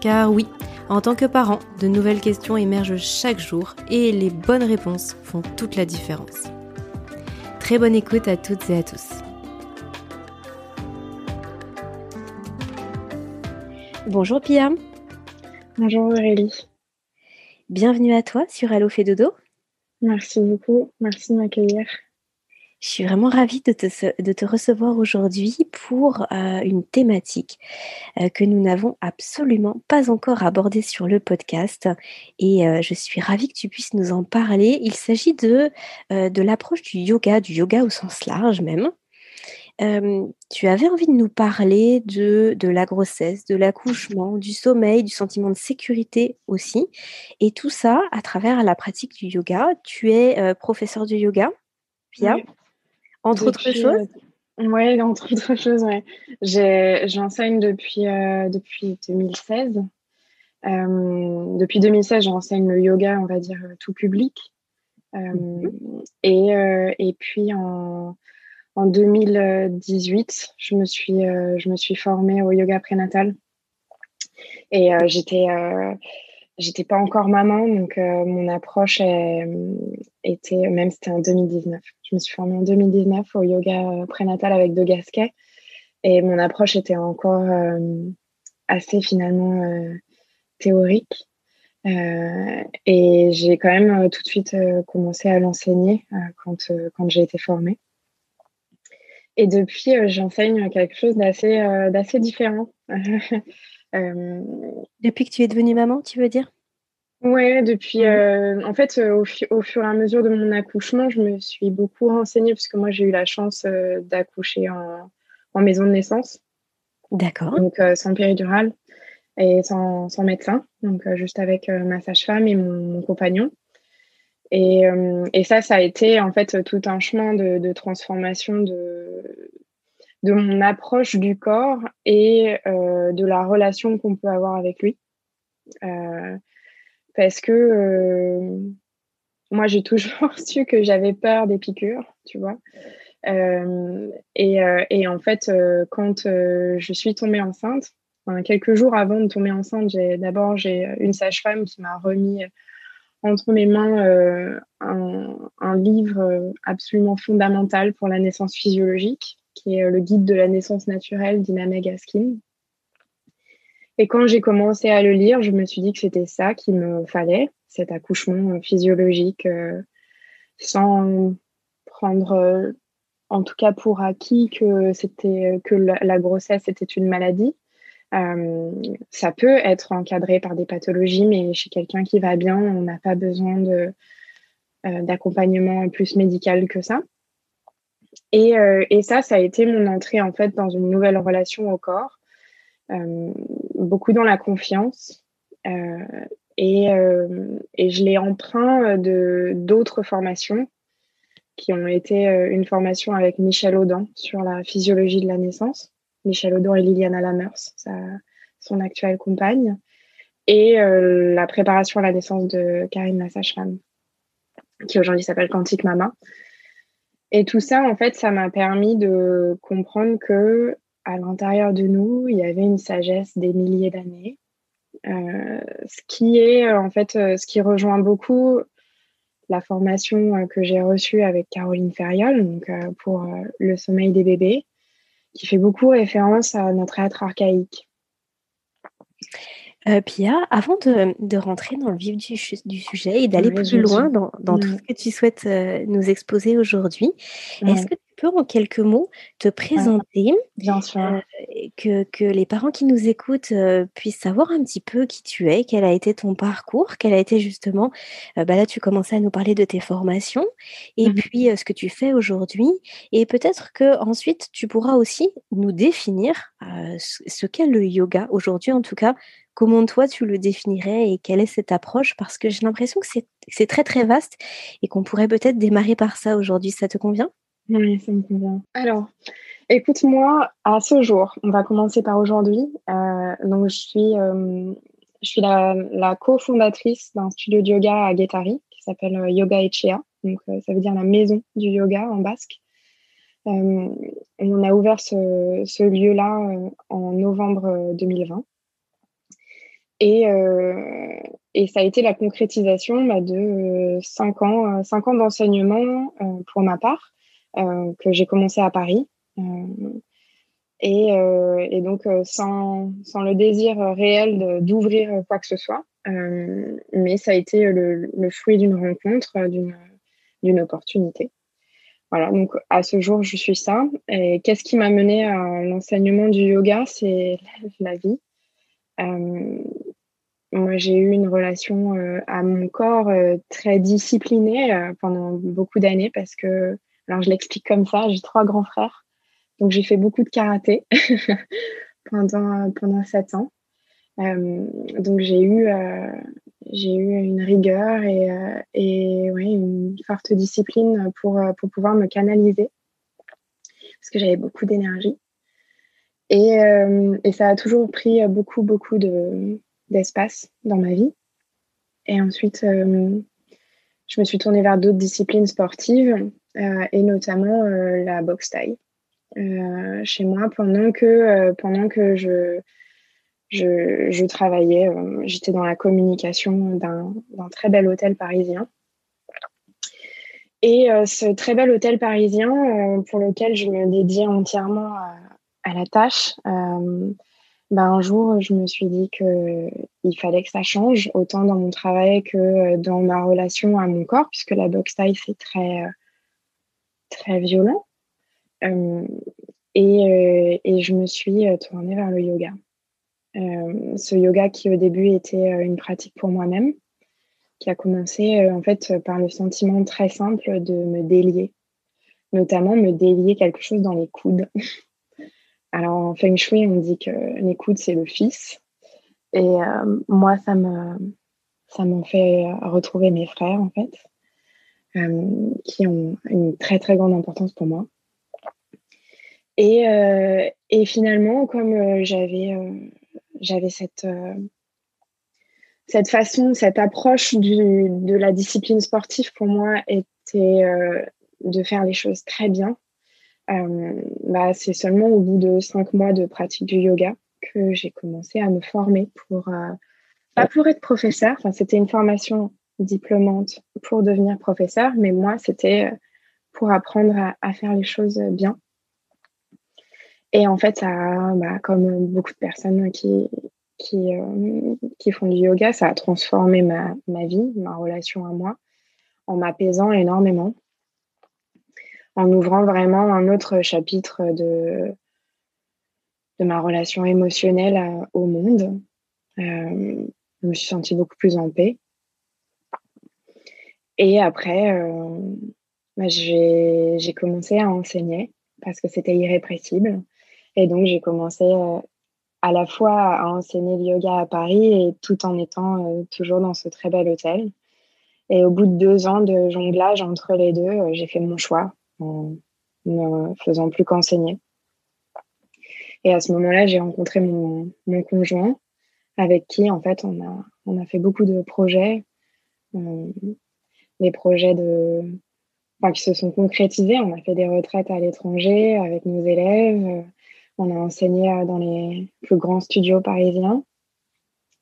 Car oui, en tant que parent, de nouvelles questions émergent chaque jour et les bonnes réponses font toute la différence. Très bonne écoute à toutes et à tous. Bonjour Pia. Bonjour Aurélie. Bienvenue à toi sur Allo Fait Dodo. Merci beaucoup, merci de m'accueillir. Je suis vraiment ravie de te, recevoir aujourd'hui pour euh, une thématique euh, que nous n'avons absolument pas encore abordée sur le podcast et euh, je suis ravie que tu puisses nous en parler. Il s'agit de, l'approche du yoga, du yoga au sens large même. tu avais envie de nous parler de, la grossesse, de l'accouchement, du sommeil, du sentiment de sécurité aussi, et tout ça à travers la pratique du yoga. Tu es professeur de yoga, Pia entre autres choses euh, Oui, entre autres choses, ouais. J'enseigne depuis, euh, depuis 2016. Euh, depuis 2016, j'enseigne le yoga, on va dire, tout public. Mhm. et, et puis en, en 2018, je me, suis, je me suis formée au yoga prénatal. Et j'étais j'étais pas encore maman, donc euh, mon approche était, même c'était en 2019. Je me suis formée en 2019 au yoga prénatal avec De Gasquet. Et mon approche était encore euh, assez finalement euh, théorique. et j'ai quand même tout de suite commencé à l'enseigner quand, quand j'ai été formée. Et depuis, j'enseigne quelque chose d'assez d'assez différent. Euh, depuis que tu es devenue maman, tu veux dire? Ouais, depuis. Euh, en fait, euh, au, fur et à mesure de mon accouchement, je me suis beaucoup renseignée puisque moi j'ai eu la chance d'accoucher en, maison de naissance. D'accord. Donc sans péridurale et sans, médecin, donc juste avec ma sage-femme et mon, compagnon. Et, ça, ça a été en fait tout un chemin de transformation de, de mon approche du corps et euh, de la relation qu'on peut avoir avec lui. Euh, parce que euh, moi, j'ai toujours su que j'avais peur des piqûres, tu vois. Et, et, en fait, quand je suis tombée enceinte, quelques jours avant de tomber enceinte, j'ai d'abord j'ai une sage-femme qui m'a remis entre mes mains un, un, livre absolument fondamental pour la naissance physiologique, qui est euh, le guide de la naissance naturelle d'Iname Gaskin. Et quand j'ai commencé à le lire, je me suis dit que c'était ça qu'il me fallait, cet accouchement euh, physiologique, euh, sans prendre, en tout cas pour acquis, que c'était que la, grossesse était une maladie. ça peut être encadré par des pathologies, mais chez quelqu'un qui va bien, on n'a pas besoin d'accompagnement plus médical que ça. Euh, et, ça, ça a été mon entrée en fait dans une nouvelle relation au corps, euh, beaucoup dans la confiance. Euh, et, je l'ai emprunt de d'autres formations qui ont été une formation avec Michel Audin sur la physiologie de la naissance. Michel Audin et Liliana Lamers, son actuelle compagne, et la préparation à la naissance de Karine la qui aujourd'hui s'appelle Quantique Mama. Et tout ça, en fait, ça m'a permis de comprendre que à l'intérieur de nous, il y avait une sagesse des milliers d'années. Euh, ce qui est en fait euh, ce qui rejoint beaucoup la formation euh, que j'ai reçue avec Caroline Ferriol donc pour le sommeil des bébés qui fait beaucoup référence à notre être archaïque. Euh, Pia, avant de, rentrer dans le vif du, sujet et d'aller plus loin dans, tout ce que tu souhaites euh, nous exposer aujourd'hui, est-ce que tu peux en quelques mots te présenter Bien sûr. Euh, que, que, les parents qui nous écoutent puissent savoir un petit peu qui tu es, quel a été ton parcours, quel a été justement, bah là tu commençais à nous parler de tes formations et mmh puis ce que tu fais aujourd'hui. Et peut-être que ensuite tu pourras aussi nous définir ce qu'est le yoga aujourd'hui en tout cas Comment toi tu le définirais et quelle est cette approche? Parce que j'ai l'impression que c'est très très vaste et qu'on pourrait peut-être démarrer par ça aujourd'hui. Ça te convient? Oui, ça me convient. Alors, écoute-moi, à ce jour, on va commencer par aujourd'hui. Euh, je suis, euh, la, cofondatrice d'un studio de yoga à Guétari qui s'appelle euh, Yoga Echea. Donc, ça veut dire la maison du yoga en basque. on a ouvert ce, ce lieu-là en novembre 2020. Et, euh, et ça a été la concrétisation bah, de euh, cinq ans, euh, cinq ans d'enseignement pour ma part, que j'ai commencé à Paris. Et, et, donc sans, sans, le désir réel d'ouvrir quoi que ce soit. mais ça a été le, le fruit d'une rencontre, d'une opportunité. Voilà, donc à ce jour, je suis ça. Et qu'est-ce qui m'a mené à l'enseignement du yoga? C'est la vie. Euh, moi, j'ai eu une relation euh, à mon corps euh, très disciplinée pendant beaucoup d'années parce que, alors je l'explique comme ça, j'ai trois grands frères. Donc j'ai fait beaucoup de karaté pendant, pendant sept ans. donc j'ai eu, j'ai eu une rigueur et, et ouais, une forte discipline pour, pour pouvoir me canaliser parce que j'avais beaucoup d'énergie. Et, euh, et, ça a toujours pris beaucoup, beaucoup d'espace dans ma vie. Et ensuite, euh, je me suis tournée vers d'autres disciplines sportives euh, et notamment la boxe taille chez moi pendant que, pendant que je, je, travaillais. J'étais dans la communication d'un très bel hôtel parisien. Et ce très bel hôtel parisien pour lequel je me dédiais entièrement à la tâche, euh, ben un jour, je me suis dit qu'il fallait que ça change, autant dans mon travail que dans ma relation à mon corps, puisque la boxe taille, c'est très, très violent. Euh, et, et, je me suis tournée vers le yoga. Euh, ce yoga qui au début était une pratique pour moi-même, qui a commencé en fait par le sentiment très simple de me délier, notamment me délier quelque chose dans les coudes. Alors en Feng Shui, on dit que l'écoute, c'est le fils. Et euh, moi, ça me, ça m'en fait retrouver mes frères, en fait, euh, qui ont une très, très grande importance pour moi. Et, euh, et finalement, comme j'avais, j'avais cette, cette façon, cette approche du, de la discipline sportive, pour moi, était de faire les choses très bien bah, c'est seulement au bout de cinq mois de pratique du yoga que j'ai commencé à me former pour, euh, pas pour être professeur, enfin, c'était une formation diplômante pour devenir professeur, mais moi, c'était euh, pour apprendre à, faire les choses bien. Et en fait, ça, bah, comme beaucoup de personnes qui, qui, qui font du yoga, ça a transformé ma, ma vie, ma relation à moi, en m'apaisant énormément en ouvrant vraiment un autre chapitre de, de ma relation émotionnelle au monde. Euh, je me suis sentie beaucoup plus en paix. Et après, euh, bah, j'ai commencé à enseigner parce que c'était irrépressible. Et donc, j'ai commencé euh, à la fois à enseigner le yoga à Paris et tout en étant toujours dans ce très bel hôtel. Et au bout de deux ans de jonglage entre les deux, j'ai fait mon choix en ne faisant plus qu'enseigner. Et à ce moment-là, j'ai rencontré mon, conjoint avec qui, en fait, on a, on a fait beaucoup de projets, euh, des projets de, qui se sont concrétisés. On a fait des retraites à l'étranger avec nos élèves. On a enseigné dans les plus grands studios parisiens.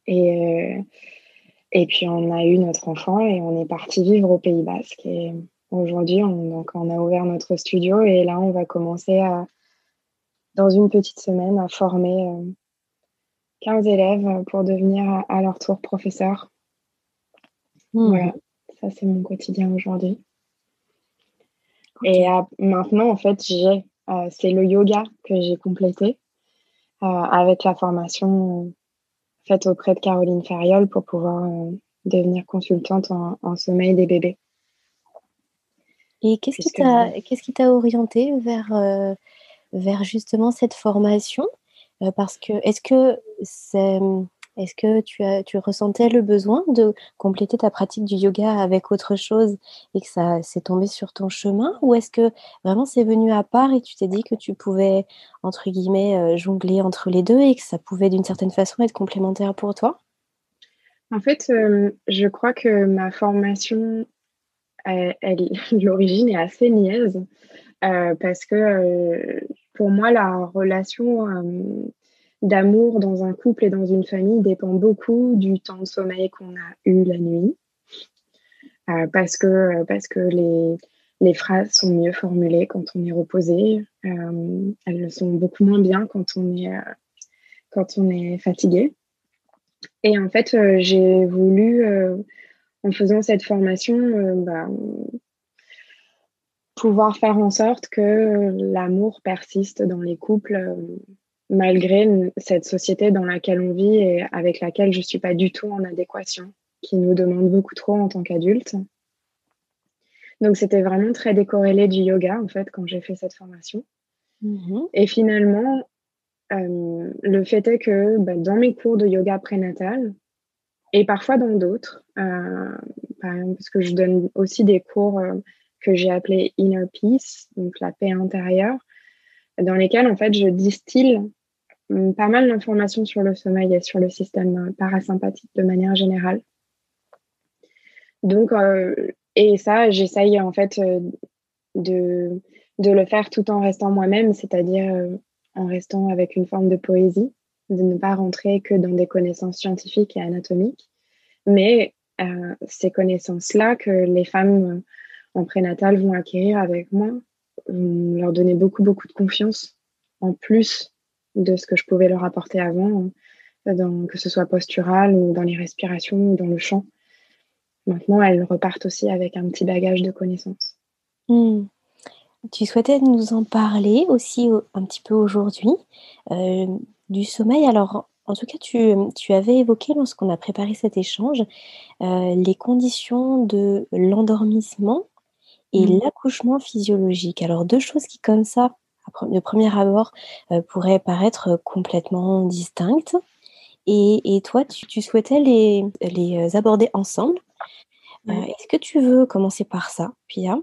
Et, et puis, on a eu notre enfant et on est parti vivre au Pays Basque. Et Aujourd'hui, on, donc, on a ouvert notre studio et là, on va commencer à, dans une petite semaine à former 15 élèves pour devenir à leur tour professeur. Hmm. Voilà, ça c'est mon quotidien aujourd'hui. Et maintenant, en fait, j'ai, c'est le yoga que j'ai complété avec la formation faite auprès de Caroline Ferriol pour pouvoir devenir consultante en sommeil des bébés. Et qu'est-ce qui t'a qu'est-ce qui t'a orienté vers euh, vers justement cette formation euh, Parce que est-ce que c'est est-ce que tu as tu ressentais le besoin de compléter ta pratique du yoga avec autre chose et que ça s'est tombé sur ton chemin ou est-ce que vraiment c'est venu à part et tu t'es dit que tu pouvais entre guillemets euh, jongler entre les deux et que ça pouvait d'une certaine façon être complémentaire pour toi? En fait, je crois que ma formation l'origine est assez niaise euh, parce que euh, pour moi, la relation euh, d'amour dans un couple et dans une famille dépend beaucoup du temps de sommeil qu'on a eu la nuit. parce que, parce que les, les phrases sont mieux formulées quand on est reposé. elles sont beaucoup moins bien quand on est, quand on est fatigué. Et en fait, j'ai voulu en faisant cette formation, euh, bah, pouvoir faire en sorte que l'amour persiste dans les couples euh, malgré cette société dans laquelle on vit et avec laquelle je ne suis pas du tout en adéquation, qui nous demande beaucoup trop en tant qu'adultes. Donc c'était vraiment très décorrélé du yoga en fait quand j'ai fait cette formation. Mm-hmm. Et finalement, euh, le fait est que bah, dans mes cours de yoga prénatal, et parfois dans d'autres. Euh, par exemple, parce que je donne aussi des cours euh, que j'ai appelés Inner Peace, donc la paix intérieure, dans lesquels en fait je distille hum, pas mal d'informations sur le sommeil et sur le système euh, parasympathique de manière générale. Donc, et ça, j'essaye en fait de, de le faire tout en restant moi-même, c'est-à-dire en restant avec une forme de poésie de ne pas rentrer que dans des connaissances scientifiques et anatomiques, mais euh, ces connaissances-là que les femmes euh, en prénatal vont acquérir avec moi, vont leur donner beaucoup, beaucoup de confiance en plus de ce que je pouvais leur apporter avant, dans, que ce soit postural ou dans les respirations ou dans le chant. Maintenant, elles repartent aussi avec un petit bagage de connaissances. Hmm. Tu souhaitais nous en parler aussi un petit peu aujourd'hui. Euh, du sommeil, alors en tout cas, tu, tu avais évoqué lorsqu'on a préparé cet échange euh, les conditions de l'endormissement et mmh. l'accouchement physiologique. Alors deux choses qui comme ça, de premier abord, euh, pourraient paraître complètement distinctes. Et, et toi, tu, souhaitais les, les aborder ensemble. Euh, est-ce que tu veux commencer par ça, Pia?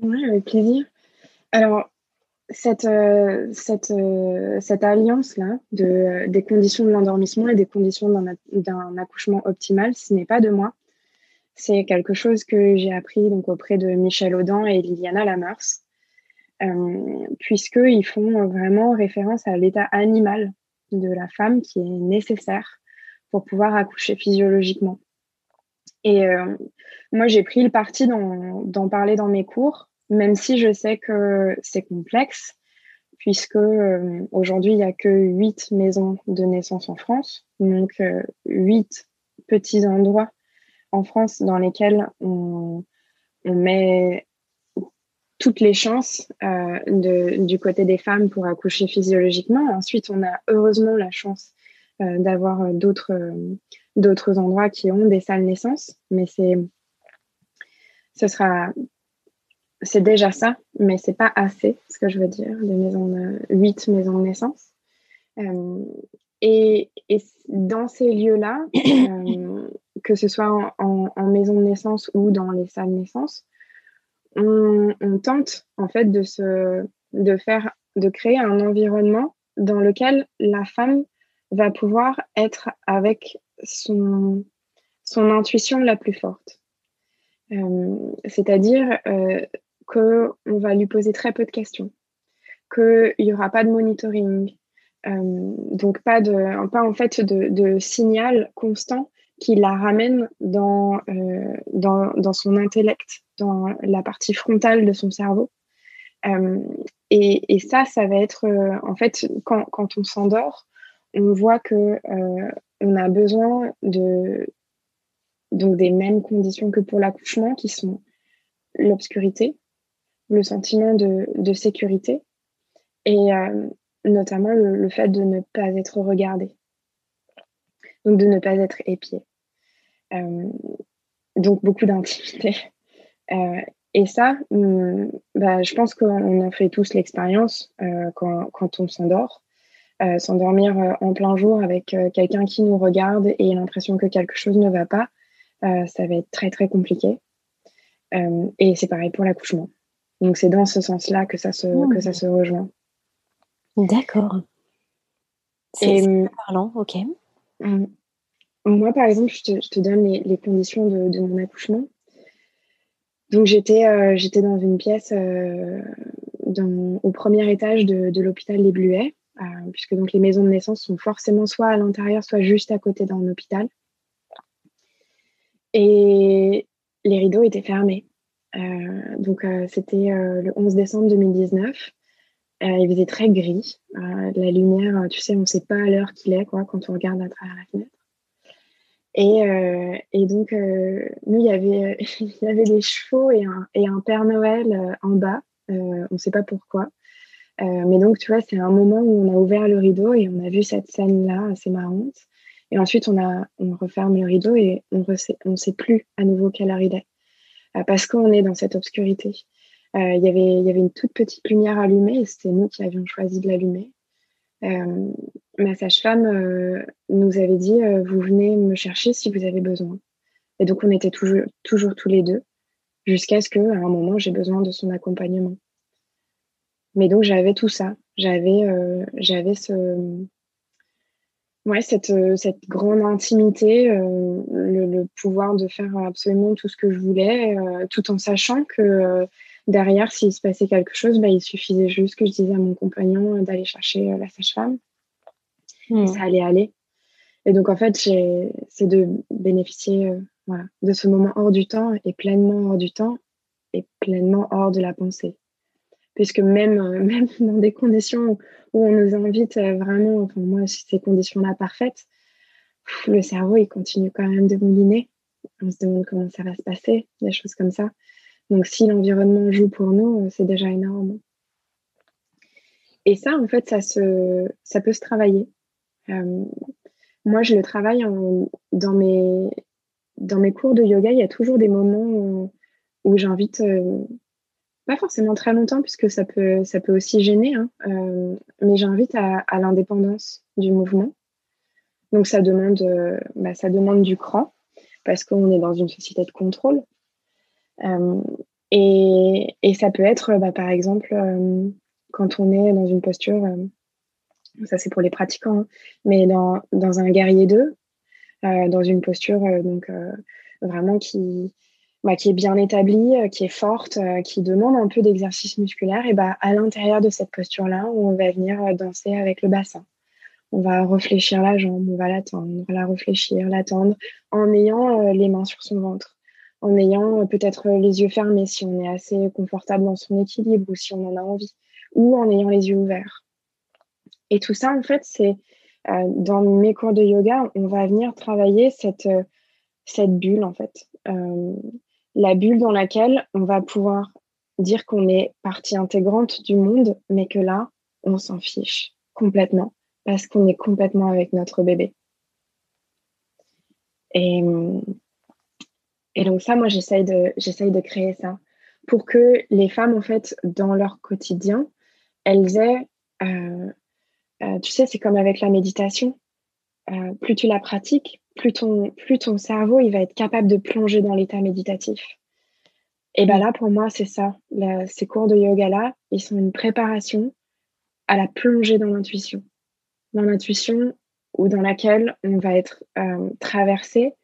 Oui, avec plaisir. Alors, cette, euh, cette, euh, cette alliance-là de, des conditions de l'endormissement et des conditions d'un accouchement optimal, ce n'est pas de moi. C'est quelque chose que j'ai appris donc, auprès de Michel Audin et Liliana Lamers, euh, puisqu'ils font vraiment référence à l'état animal de la femme qui est nécessaire pour pouvoir accoucher physiologiquement. Et euh, moi, j'ai pris le parti d'en parler dans mes cours même si je sais que c'est complexe, puisque euh, aujourd'hui, il n'y a que huit maisons de naissance en France, donc euh, huit petits endroits en France dans lesquels on, met toutes les chances euh, du côté des femmes pour accoucher physiologiquement. Ensuite, on a heureusement la chance d'avoir d'autres endroits qui ont des salles naissance, mais c'est ce sera c'est déjà ça, mais c'est pas assez, ce que je veux dire, des maisons de, 8 maisons de naissance. Euh, et, dans ces lieux-là, euh, que ce soit en, maison de naissance ou dans les salles de naissance, on, tente en fait de se, de faire, de créer un environnement dans lequel la femme va pouvoir être avec son, son intuition la plus forte. Euh, c'est-à-dire qu'on va lui poser très peu de questions, qu'il n'y aura pas de monitoring, euh, donc pas, de, pas en fait de, signal constant qui la ramène dans, euh, dans, dans, son intellect, dans la partie frontale de son cerveau. Euh, et, et, ça, ça va être en fait quand, quand on s'endort, on voit que on a besoin de donc des mêmes conditions que pour l'accouchement, qui sont l'obscurité, le sentiment de, sécurité et euh, notamment le, fait de ne pas être regardé, donc de ne pas être épié. Euh, donc beaucoup d'intimité. Euh, et ça, hum, bah, je pense qu'on en fait tous l'expérience quand, quand, on s'endort. S'endormir en plein jour avec quelqu'un qui nous regarde et l'impression que quelque chose ne va pas, ça va être très très compliqué. et c'est pareil pour l'accouchement. Donc c'est dans ce sens-là que ça se, que ça se rejoint. D'accord. C'est hum, parlant, ok. Hum, moi, par exemple, je te, je te donne les, les conditions de, de, mon accouchement. Donc j'étais euh, j'étais dans une pièce euh, dans, au premier étage de, de l'hôpital Les Bluets, euh, puisque donc les maisons de naissance sont forcément soit à l'intérieur, soit juste à côté d'un hôpital. Et les rideaux étaient fermés. Euh, donc, euh, c'était euh, le 11 décembre 2019. il faisait très gris. la lumière, tu sais, on ne sait pas à l'heure qu'il est quoi, quand on regarde à travers la fenêtre. Et, et, donc, nous, il y, avait, il y avait des chevaux et un, et un Père Noël en bas. on ne sait pas pourquoi. mais donc, tu vois, c'est un moment où on a ouvert le rideau et on a vu cette scène-là assez marrante. Et ensuite, on, a, on referme le rideau et on ne sait plus à nouveau quelle heure il est. Euh, parce qu'on est dans cette obscurité. Euh, Il y avait une toute petite lumière allumée et c'était nous qui avions choisi de l'allumer. Euh, ma sage-femme nous avait dit Vous venez me chercher si vous avez besoin. Et donc, on était toujours, toujours tous les deux jusqu'à ce qu'à un moment, j'ai besoin de son accompagnement. Mais donc, j'avais tout ça. J'avais j'avais ce, ouais, cette, euh, cette grande intimité, euh, le, pouvoir de faire absolument tout ce que je voulais, euh, tout en sachant que derrière, s'il se passait quelque chose, bah, il suffisait juste que je disais à mon compagnon d'aller chercher la sage-femme. Hmm. ça allait aller. Et donc, en fait, c'est de bénéficier voilà, de ce moment hors du temps et pleinement hors du temps et pleinement hors de la pensée puisque même, euh, même dans des conditions où on nous invite euh, vraiment, enfin moi, ces conditions-là parfaites, le cerveau, il continue quand même de mouliner. On se demande comment ça va se passer, des choses comme ça. Donc si l'environnement joue pour nous, euh, c'est déjà énorme. Et ça, en fait, ça, se, ça peut se travailler. moi, je le travaille dans, mes, dans mes cours de yoga. Il y a toujours des moments où, j'invite pas forcément très longtemps, puisque ça peut, ça peut aussi gêner, hein, euh, mais j'invite à, l'indépendance du mouvement. Donc ça demande, euh, bah, ça demande du cran, parce qu'on est dans une société de contrôle. Euh, et, et, ça peut être, bah, par exemple, quand on est dans une posture, ça c'est pour les pratiquants, hein, mais dans, dans, un guerrier 2, dans une posture donc vraiment qui, bah, qui est bien établie, euh, qui est forte, euh, qui demande un peu d'exercice musculaire, et bah, à l'intérieur de cette posture-là, on va venir euh, danser avec le bassin. On va réfléchir la jambe, on va l'attendre, la réfléchir, l'attendre, en ayant les mains sur son ventre, en ayant peut-être les yeux fermés si on est assez confortable dans son équilibre ou si on en a envie, ou en ayant les yeux ouverts. Et tout ça, en fait, c'est dans mes cours de yoga, on va venir travailler cette, cette bulle, en fait la bulle dans laquelle on va pouvoir dire qu'on est partie intégrante du monde, mais que là, on s'en fiche complètement parce qu'on est complètement avec notre bébé. Et, donc ça, moi, j'essaye de, j'essaye de créer ça pour que les femmes, en fait, dans leur quotidien, elles aient, euh, euh, tu sais, c'est comme avec la méditation. Euh, plus tu la pratiques, plus ton, plus ton cerveau il va être capable de plonger dans l'état méditatif. Et bien là, pour moi, c'est ça. ces cours de yoga-là, ils sont une préparation à la plongée dans l'intuition. Dans l'intuition ou dans laquelle on va être euh, traversé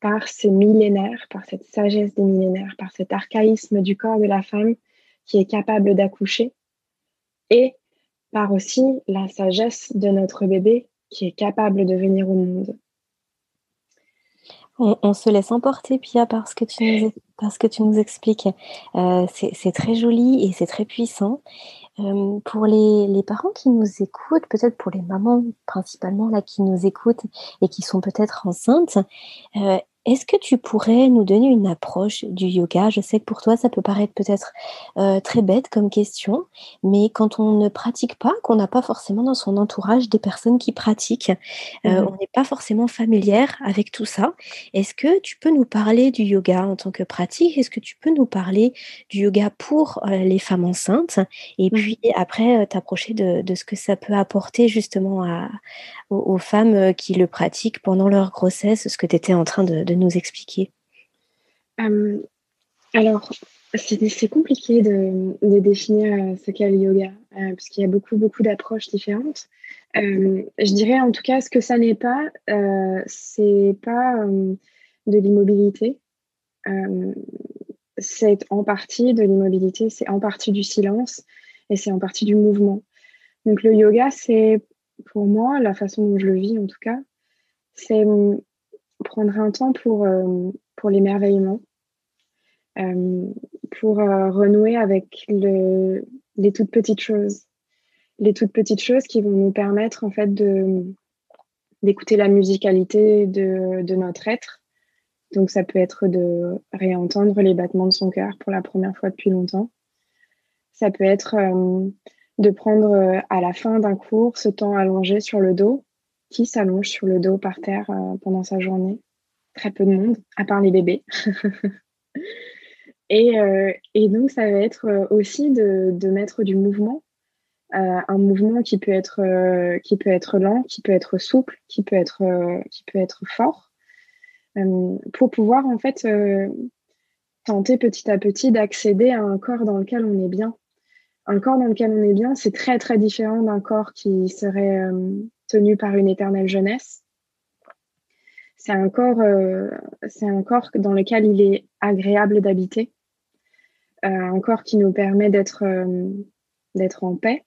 par ces millénaires, par cette sagesse des millénaires, par cet archaïsme du corps de la femme qui est capable d'accoucher et par aussi la sagesse de notre bébé qui est capable de venir au monde. On, se laisse emporter, Pia, parce que tu nous, parce que tu nous expliques. Euh, c'est très joli et c'est très puissant. pour les, les, parents qui nous écoutent, peut-être pour les mamans principalement là qui nous écoutent et qui sont peut-être enceintes, est-ce que tu pourrais nous donner une approche du yoga? Je sais que pour toi, ça peut paraître peut-être euh, très bête comme question, mais quand on ne pratique pas, qu'on n'a pas forcément dans son entourage des personnes qui pratiquent, euh, mmh on n'est pas forcément familière avec tout ça. Est-ce que tu peux nous parler du yoga en tant que pratique? Est-ce que tu peux nous parler du yoga pour euh, les femmes enceintes? Et mmh. puis après, t'approcher de, de, ce que ça peut apporter justement à, aux, femmes qui le pratiquent pendant leur grossesse, ce que tu étais en train de, nous expliquer euh, Alors, c'est compliqué de, définir euh, ce qu'est le yoga, parce qu'il y a beaucoup, beaucoup d'approches différentes. je dirais en tout cas, ce que ça n'est pas, c'est pas de l'immobilité. c'est en partie de l'immobilité, c'est en partie du silence et c'est en partie du mouvement. Donc le yoga, c'est pour moi, la façon dont je le vis en tout cas, c'est prendre un temps pour, euh, pour l'émerveillement, euh, pour euh, renouer avec le, les toutes petites choses. Les toutes petites choses qui vont nous permettre en fait d'écouter la musicalité de, de notre être. Donc ça peut être de réentendre les battements de son cœur pour la première fois depuis longtemps. Ça peut être de prendre à la fin d'un cours ce temps allongé sur le dos. Qui s'allonge sur le dos par terre euh, pendant sa journée Très peu de monde, à part les bébés. Euh, et, donc, ça va être aussi de, mettre du mouvement, un mouvement qui peut, être, qui peut être lent, qui peut être souple, qui peut être, fort, pour pouvoir en fait tenter petit à petit d'accéder à un corps dans lequel on est bien, un corps dans lequel on est bien, c'est très très différent d'un corps qui serait euh, tenu par une éternelle jeunesse. C'est un corps, euh, c'est un dans lequel il est agréable d'habiter, euh, un corps qui nous permet d'être d'être en paix,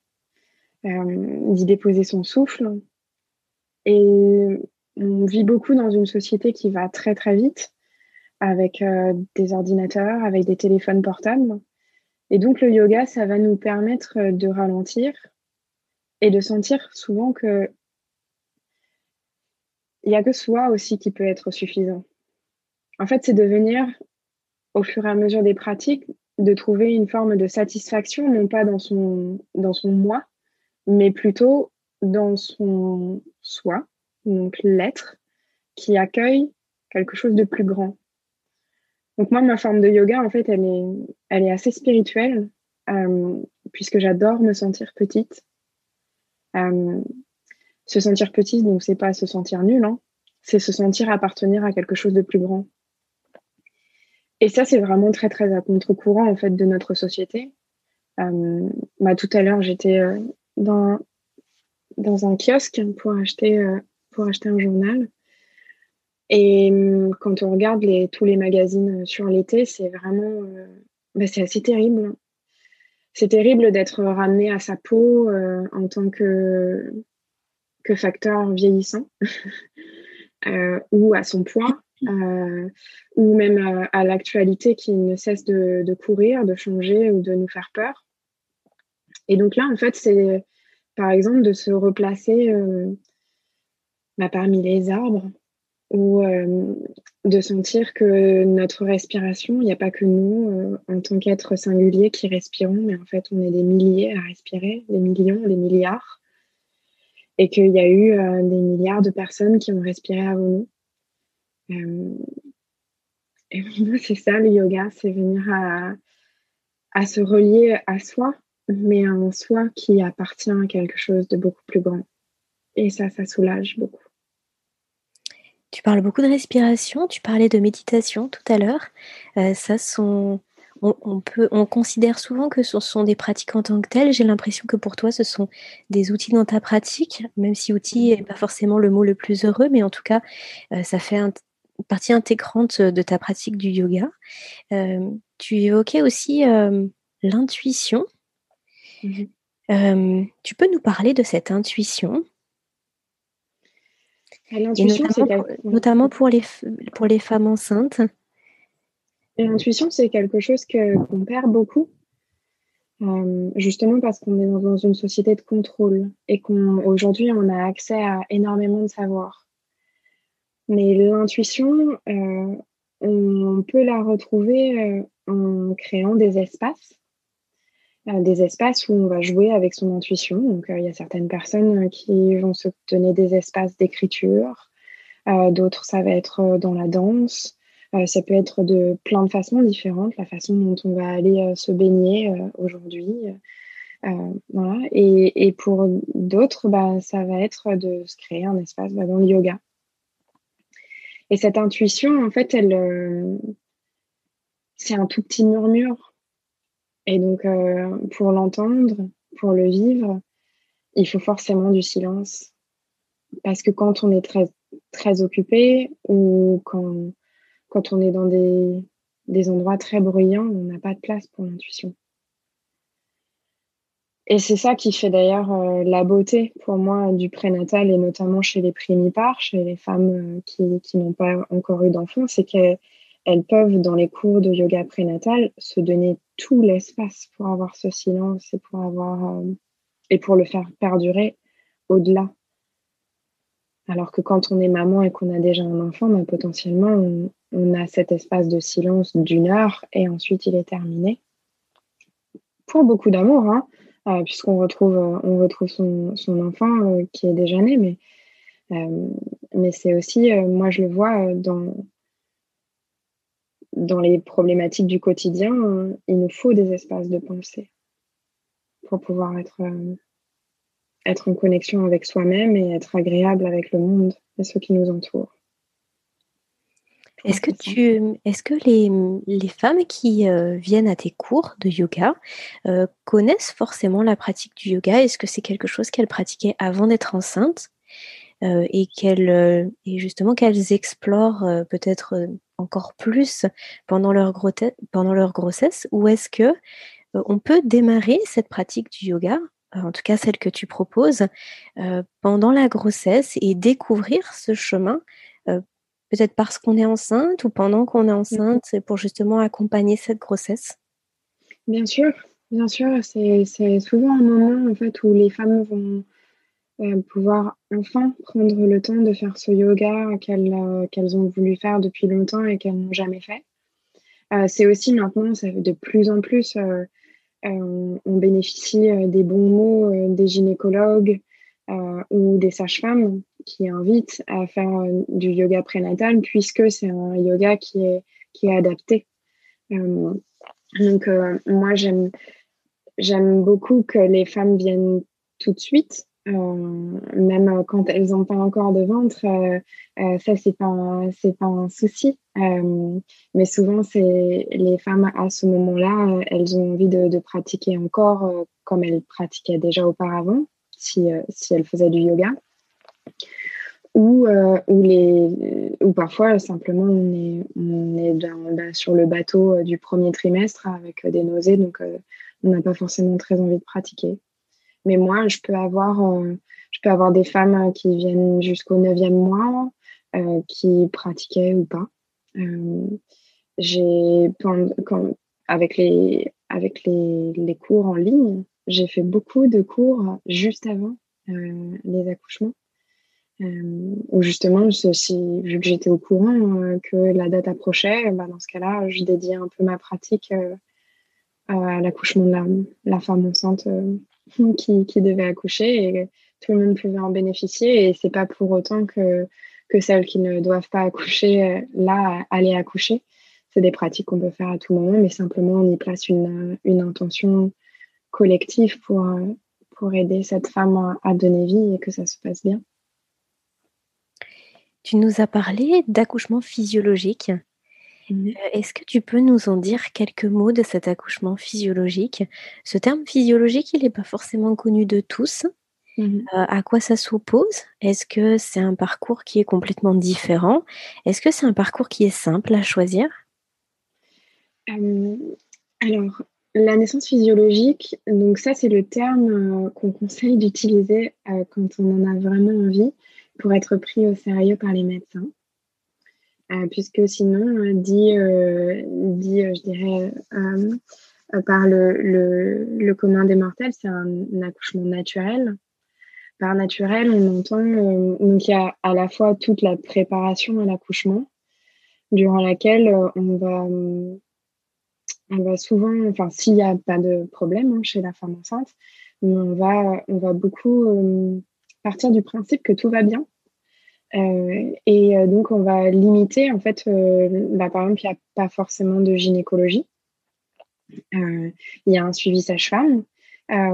d'y déposer son souffle. Et on vit beaucoup dans une société qui va très très vite, avec des ordinateurs, avec des téléphones portables. Et donc le yoga, ça va nous permettre euh, de ralentir et de sentir souvent que il n'y a que soi aussi qui peut être suffisant. En fait, c'est de venir, au fur et à mesure des pratiques, de trouver une forme de satisfaction, non pas dans son, dans son moi, mais plutôt dans son soi, donc l'être, qui accueille quelque chose de plus grand. Donc moi, ma forme de yoga, en fait, elle est, elle est assez spirituelle, euh, puisque j'adore me sentir petite. Euh, se sentir petite, donc c'est pas se sentir nul, hein, c'est se sentir appartenir à quelque chose de plus grand. Et ça, c'est vraiment très très à contre-courant en fait de notre société. Euh, bah, tout à l'heure, j'étais dans dans un kiosque pour acheter pour acheter un journal et quand on regarde les, tous les magazines euh, sur l'été, c'est vraiment, euh, bah, c'est assez terrible. C'est terrible d'être ramené à sa peau euh, en tant que, que facteur vieillissant ou à son poids. ou même à, l'actualité qui ne cesse de, de, courir, de changer ou de nous faire peur. Et donc là, en fait, c'est par exemple de se replacer bah, parmi les arbres, ou euh, de sentir que notre respiration, il n'y a pas que nous, euh, en tant qu'êtres singuliers, qui respirons, mais en fait, on est des milliers à respirer, des millions, des milliards, et qu'il y a eu euh, des milliards de personnes qui ont respiré avant nous. et moi, c'est ça le yoga, c'est venir à, à se relier à soi, mais à un soi qui appartient à quelque chose de beaucoup plus grand. Et ça, ça soulage beaucoup. Tu parles beaucoup de respiration, tu parlais de méditation tout à l'heure. Euh, ça sont, on, peut, on considère souvent que ce sont des pratiques en tant que telles. J'ai l'impression que pour toi, ce sont des outils dans ta pratique, même si outil n'est pas forcément le mot le plus heureux, mais en tout cas, euh, ça fait une partie intégrante de ta pratique du yoga. Euh, tu évoquais aussi l'intuition. Mmh tu peux nous parler de cette intuition? Notamment, pour, les, pour les femmes enceintes. L'intuition, c'est quelque chose qu'on perd beaucoup. justement parce qu'on est dans une société de contrôle et qu'aujourd'hui on, a accès à énormément de savoir. Mais l'intuition, on peut la retrouver en créant des espaces des espaces où on va jouer avec son intuition. Donc, il y a certaines personnes qui vont se donner des espaces d'écriture, d'autres, ça va être dans la danse. Ça peut être de plein de façons différentes, la façon dont on va aller se baigner aujourd'hui. voilà. Et, pour d'autres, bah, ça va être de se créer un espace bah, dans le yoga. Et cette intuition, en fait, elle, c'est un tout petit murmure et donc, euh, pour l'entendre, pour le vivre, il faut forcément du silence. Parce que quand on est très, très occupé ou quand, quand on est dans des, endroits très bruyants, on n'a pas de place pour l'intuition. Et c'est ça qui fait d'ailleurs euh, la beauté pour moi du prénatal et notamment chez les primipares, chez les femmes euh, qui, n'ont pas encore eu d'enfants, c'est qu'elles elles peuvent, dans les cours de yoga prénatal, se donner tout l'espace pour avoir ce silence et pour avoir euh, et pour le faire perdurer au-delà. Alors que quand on est maman et qu'on a déjà un enfant, ben, potentiellement a cet espace de silence d'une heure et ensuite il est terminé. Pour beaucoup d'amour, hein, euh, puisqu'on retrouve, euh, on retrouve son, enfant qui est déjà né, mais, c'est aussi, moi je le vois dans, dans les problématiques du quotidien, euh, il nous faut des espaces de pensée pour pouvoir être, euh, être en connexion avec soi-même et être agréable avec le monde et ceux qui nous entourent. Est-ce que, tu, est-ce que les, les, femmes qui euh, viennent à tes cours de yoga connaissent forcément la pratique du yoga? Est-ce que c'est quelque chose qu'elles pratiquaient avant d'être enceintes et, qu'elles, et justement qu'elles explorent peut-être encore plus pendant leur, pendant leur grossesse? Ou est-ce que euh, on peut démarrer cette pratique du yoga, euh, en tout cas celle que tu proposes, euh, pendant la grossesse et découvrir ce chemin peut-être parce qu'on est enceinte ou pendant qu'on est mmh enceinte pour justement accompagner cette grossesse? Bien sûr, bien sûr, c'est souvent un moment en fait où les femmes vont pouvoir enfin prendre le temps de faire ce yoga euh, qu'elles ont voulu faire depuis longtemps et qu'elles n'ont jamais fait. Euh, c'est aussi maintenant, ça, de plus en plus, euh, on bénéficie des bons mots des gynécologues ou des sages-femmes qui invitent à faire du yoga prénatal puisque c'est un yoga qui est, qui est adapté. donc, moi, j'aime beaucoup que les femmes viennent tout de suite euh, même quand elles n'ont pas encore de ventre, euh, euh, ça c'est pas c'est pas un souci. mais souvent c'est les femmes à ce moment-là, elles ont envie de, de pratiquer encore comme elles pratiquaient déjà auparavant, si si elles faisaient du yoga. Ou, ou, les, ou parfois simplement on est, on est dans, sur le bateau du premier trimestre avec des nausées, donc on n'a pas forcément très envie de pratiquer. Mais moi, je peux avoir, euh, je peux avoir des femmes qui viennent jusqu'au neuvième mois, euh, qui pratiquaient ou pas. Euh, j'ai avec les avec les, les, cours en ligne, j'ai fait beaucoup de cours juste avant les accouchements. Euh, où justement, vu que j'étais au courant que la date approchait, bah dans ce cas-là, je dédiais un peu ma pratique à l'accouchement de la, femme enceinte qui, devaient accoucher et tout le monde pouvait en bénéficier. Et c'est pas pour autant que, celles qui ne doivent pas accoucher, euh, là, aller accoucher. C'est des pratiques qu'on peut faire à tout moment, mais simplement on y place une, intention collective euh, pour aider cette femme à donner vie et que ça se passe bien. Tu nous as parlé d'accouchement physiologique. Mmh. Euh, est-ce que tu peux nous en dire quelques mots de cet accouchement physiologique? Ce terme physiologique, il n'est pas forcément connu de tous. Mmh. Euh, à quoi ça s'oppose? Est-ce que c'est un parcours qui est complètement différent? Est-ce que c'est un parcours qui est simple à choisir? Alors, la naissance physiologique, donc ça c'est le terme euh, qu'on conseille d'utiliser quand on en a vraiment envie pour être pris au sérieux par les médecins. Euh, puisque sinon, euh, dit, euh, dit je dirais, par le, le, commun des mortels, c'est un, accouchement naturel. Par naturel, on entend donc il y a à la fois toute la préparation à l'accouchement, durant laquelle on va on va souvent, enfin s'il n'y a pas de problème hein, chez la femme enceinte, on va, on va beaucoup partir du principe que tout va bien. Euh, et euh, donc, on va limiter, en fait, bah, par exemple, il n'y a pas forcément de gynécologie. Il y a un suivi sage-femme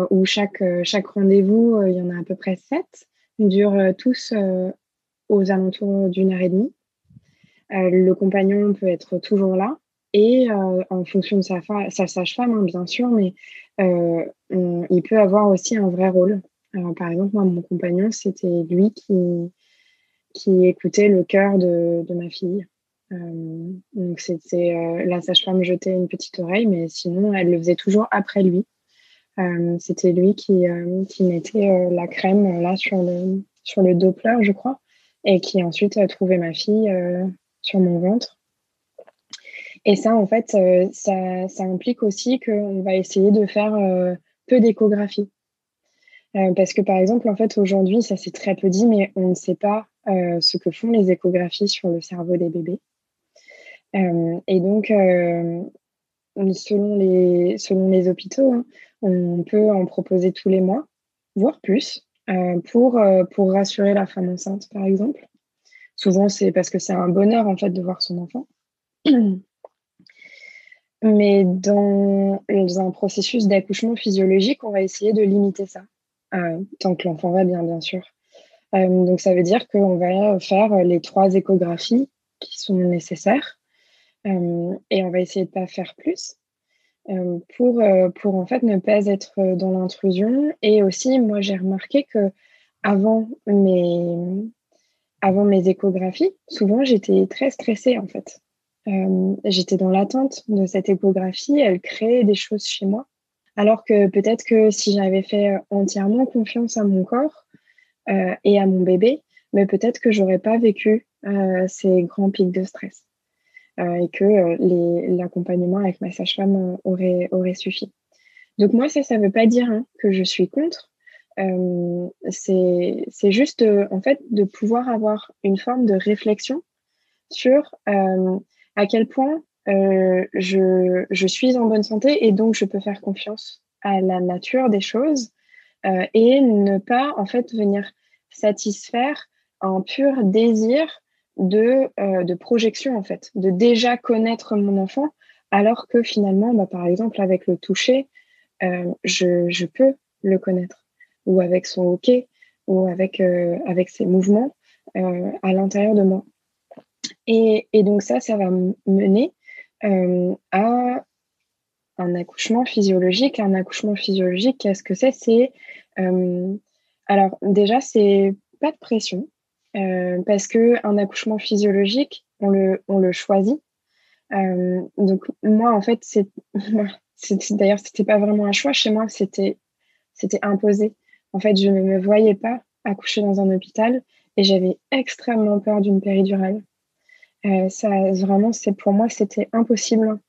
où chaque, chaque rendez-vous, il y en a à peu près sept, durent tous aux alentours d'une heure et demie. le compagnon peut être toujours là et en fonction de sa, sa sage-femme, hein, bien sûr, mais euh, il peut avoir aussi un vrai rôle. Par exemple, moi, mon compagnon, c'était lui qui, qui écoutait le cœur de, ma fille. Euh, donc, c'était euh, la sage-femme jetait une petite oreille, mais sinon, elle le faisait toujours après lui. c'était lui qui, qui mettait la crème là sur le, sur le Doppler, je crois, et qui ensuite trouvait ma fille sur mon ventre. Et ça, en fait, euh, ça, ça, implique aussi qu'on va essayer de faire euh, peu d'échographie. Euh, parce que, par exemple, en fait, aujourd'hui, ça s'est très peu dit, mais on ne sait pas ce que font les échographies sur le cerveau des bébés. et donc, selon, les, selon les hôpitaux, hein, on peut en proposer tous les mois, voire plus, pour, pour rassurer la femme enceinte, par exemple. Souvent, c'est parce que c'est un bonheur, en fait, de voir son enfant. Mais dans un processus d'accouchement physiologique, on va essayer de limiter ça, euh, tant que l'enfant va bien, bien sûr. Euh, donc, ça veut dire qu'on va faire les trois échographies qui sont nécessaires euh, et on va essayer de ne pas faire plus pour, pour en fait ne pas être dans l'intrusion. Et aussi, moi, j'ai remarqué que avant mes, avant mes échographies, souvent, j'étais très stressée en fait. Euh, j'étais dans l'attente de cette échographie. Elle créait des choses chez moi. Alors que peut-être que si j'avais fait entièrement confiance à mon corps euh, et à mon bébé, mais peut-être que j'aurais pas vécu euh, ces grands pics de stress et que l'accompagnement avec ma sage-femme aurait, suffi. Donc moi, ça, ça veut pas dire hein, que je suis contre. c'est juste en fait de pouvoir avoir une forme de réflexion sur à quel point euh, je, suis en bonne santé et donc je peux faire confiance à la nature des choses euh, et ne pas en fait venir satisfaire un pur désir de, euh, de projection en fait, de déjà connaître mon enfant alors que finalement, bah, par exemple avec le toucher, je, je, peux le connaître ou avec son hockey ou avec, avec ses mouvements à l'intérieur de moi. Et, donc ça, ça va mener à un accouchement physiologique. Un accouchement physiologique, qu'est-ce que c'est? C'est euh, alors déjà, c'est pas de pression euh, parce que un accouchement physiologique, on le, on le choisit. donc moi, en fait, c'est d'ailleurs c'était pas vraiment un choix chez moi, c'était c'était imposé. En fait, je ne me voyais pas accoucher dans un hôpital et j'avais extrêmement peur d'une péridurale. Euh, ça, vraiment, c'est pour moi, c'était impossible.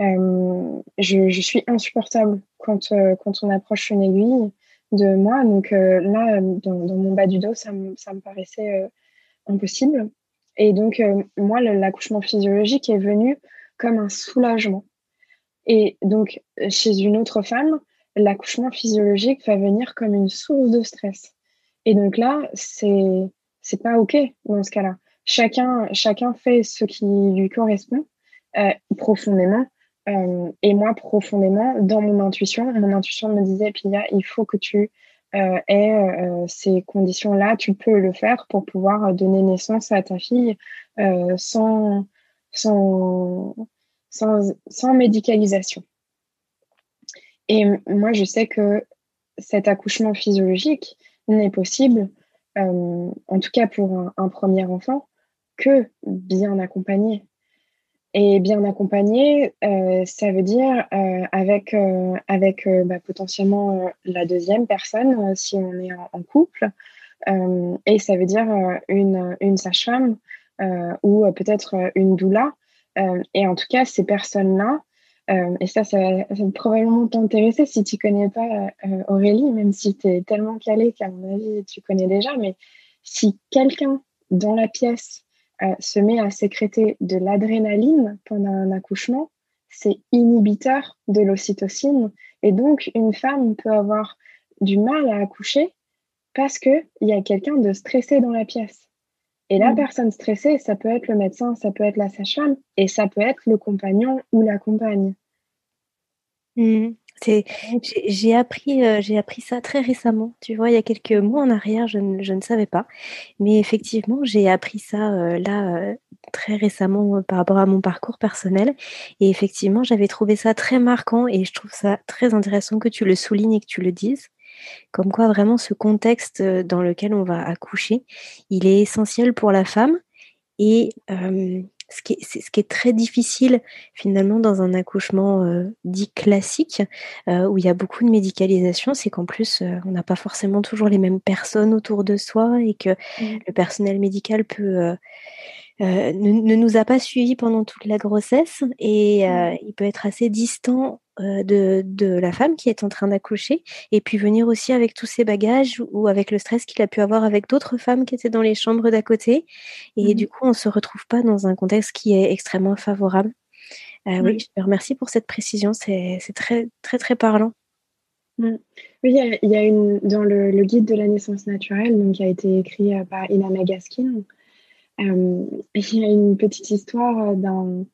Euh, je, suis insupportable quand, euh, quand on approche une aiguille de moi. Donc là, dans, dans, mon bas du dos, ça, me, ça me paraissait impossible. Et donc, moi, l'accouchement physiologique est venu comme un soulagement. Et donc, chez une autre femme, l'accouchement physiologique va venir comme une source de stress. Et donc là, c'est c'est pas OK dans ce cas-là chacun, chacun fait ce qui lui correspond euh, profondément. Euh, et moi, profondément, dans mon intuition, mon intuition me disait, Pia, il faut que tu euh, aies ces conditions-là, tu peux le faire pour pouvoir donner naissance à ta fille sans, sans, sans, sans médicalisation. Et moi, je sais que cet accouchement physiologique n'est possible, en tout cas pour un premier enfant, que bien accompagné. Et bien accompagné, euh, ça veut dire euh, avec, euh, avec bah, potentiellement la deuxième personne si on est en, couple. et ça veut dire une, une sage-femme ou peut-être une doula. et en tout cas, ces personnes-là et ça, ça, va probablement t'intéresser si tu connais pas Aurélie, même si tu es tellement calée qu'à mon avis, tu connais déjà. Mais si quelqu'un dans la pièce se met à sécréter de l'adrénaline pendant un accouchement, c'est inhibiteur de l'ocytocine. Et donc, une femme peut avoir du mal à accoucher parce qu'il y a quelqu'un de stressé dans la pièce. Et la mm. personne stressée, ça peut être le médecin, ça peut être la sage-femme, et ça peut être le compagnon ou la compagne. Mm. J'ai appris, euh, j'ai appris ça très récemment. Tu vois, il y a quelques mois en arrière, je ne, je ne savais pas. Mais effectivement, j'ai appris ça euh, là euh, très récemment par rapport à mon parcours personnel. Et effectivement, j'avais trouvé ça très marquant et je trouve ça très intéressant que tu le soulignes et que tu le dises. Comme quoi, vraiment, ce contexte dans lequel on va accoucher, il est essentiel pour la femme. Et ce, qui est, ce qui est très difficile, finalement, dans un accouchement dit classique, où il y a beaucoup de médicalisation, c'est qu'en plus, on n'a pas forcément toujours les mêmes personnes autour de soi et que mmh. le personnel médical peut euh, ne, nous a pas suivis pendant toute la grossesse et euh, il peut être assez distant euh, de, de, la femme qui est en train d'accoucher et puis venir aussi avec tous ses bagages ou avec le stress qu'il a pu avoir avec d'autres femmes qui étaient dans les chambres d'à côté et du mmh. coup on se retrouve pas dans un contexte qui est extrêmement favorable. Oui, je te remercie pour cette précision, c'est très très très parlant. Mmh. Oui, il y, a, une dans le, le, guide de la naissance naturelle, donc qui a été écrit par Ina Megaskin, euh, il y a une petite histoire d'un.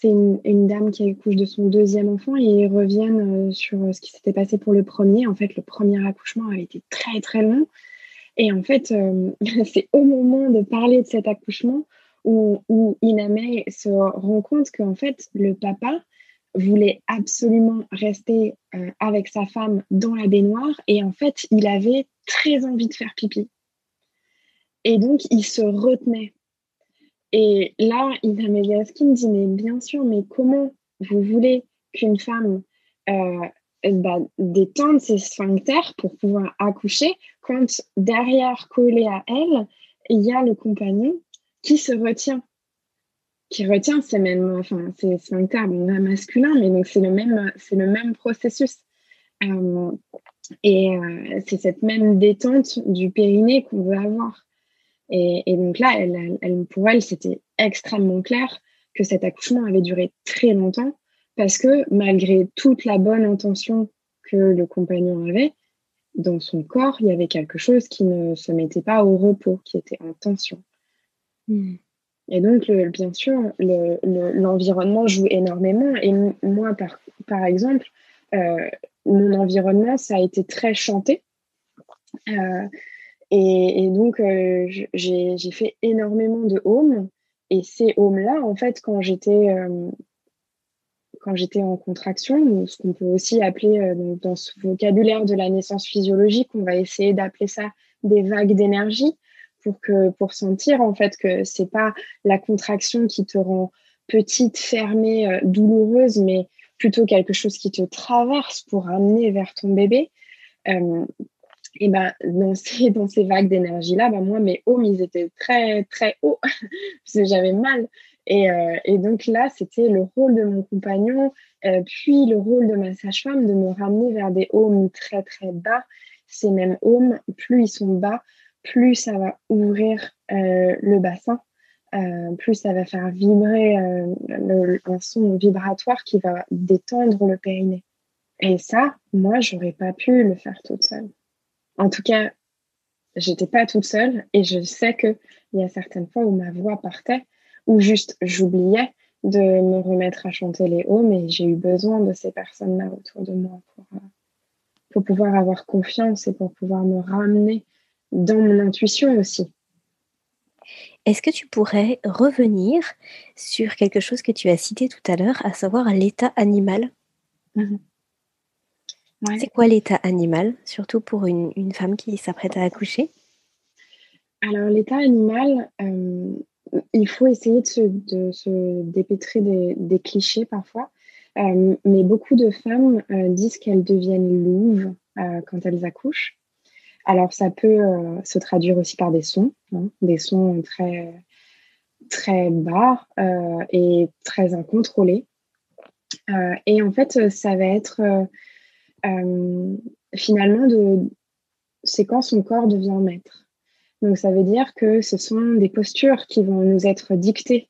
C'est une, dame qui accouche de son deuxième enfant et ils reviennent euh, sur ce qui s'était passé pour le premier. En fait, le premier accouchement a été très très long. Et en fait, euh, c'est au moment de parler de cet accouchement où, où Iname se rend compte qu'en fait, le papa voulait absolument rester avec sa femme dans la baignoire et en fait, il avait très envie de faire pipi. Et donc, il se retenait. Et là, Ida Megaskin dit, mais bien sûr, mais comment vous voulez qu'une femme euh, bah, détende ses sphincters pour pouvoir accoucher quand derrière, collé à elle, il y a le compagnon qui se retient qui retient, c'est même, enfin, c'est sphincter masculin, mais donc c'est le même, le même processus. Euh, et euh, c'est cette même détente du périnée qu'on veut avoir. Et, donc là, elle, pour elle, c'était extrêmement clair que cet accouchement avait duré très longtemps parce que malgré toute la bonne intention que le compagnon avait, dans son corps, il y avait quelque chose qui ne se mettait pas au repos, qui était en tension. Hmm. Et donc, bien sûr, l'environnement joue énormément. Et moi, par, par exemple, euh, mon environnement, ça a été très chanté. Euh, et, donc, euh, j'ai fait énormément de home. Et ces homes-là, en fait, quand j'étais euh, en contraction, ce qu'on peut aussi appeler euh, dans ce vocabulaire de la naissance physiologique, on va essayer d'appeler ça des vagues d'énergie pour pour sentir en fait que c'est pas la contraction qui te rend petite, fermée, douloureuse, mais plutôt quelque chose qui te traverse pour amener vers ton bébé et ben dans ces, dans ces vagues d'énergie-là, ben moi, mes hauts, ils étaient très, très hauts, parce que j'avais mal. Et, euh, et, donc là, c'était le rôle de mon compagnon, euh, puis le rôle de ma sage-femme de me ramener vers des hauts très, très bas. Ces mêmes hauts, plus ils sont bas, plus ça va ouvrir euh, le bassin, plus ça va faire vibrer un son vibratoire qui va détendre le périnée. Et ça, moi, j'aurais pas pu le faire toute seule. En tout cas, j'étais pas toute seule et je sais qu'il y a certaines fois où ma voix partait, ou juste j'oubliais de me remettre à chanter les hauts, mais j'ai eu besoin de ces personnes-là autour de moi pour, euh, pour pouvoir avoir confiance et pour pouvoir me ramener dans mon intuition aussi. Est-ce que tu pourrais revenir sur quelque chose que tu as cité tout à l'heure, à savoir l'état animal? Mmh c'est quoi l'état animal, surtout pour une, femme qui s'apprête à accoucher? Alors, l'état animal, euh, il faut essayer de se, dépêtrer des, clichés parfois. Euh, mais beaucoup de femmes euh, disent qu'elles deviennent louves quand elles accouchent. Alors, ça peut se traduire aussi par des sons, hein, des sons très, très bas et très incontrôlés. et en fait, ça va être finalement de c'est quand son corps devient maître. Donc ça veut dire que ce sont des postures qui vont nous être dictées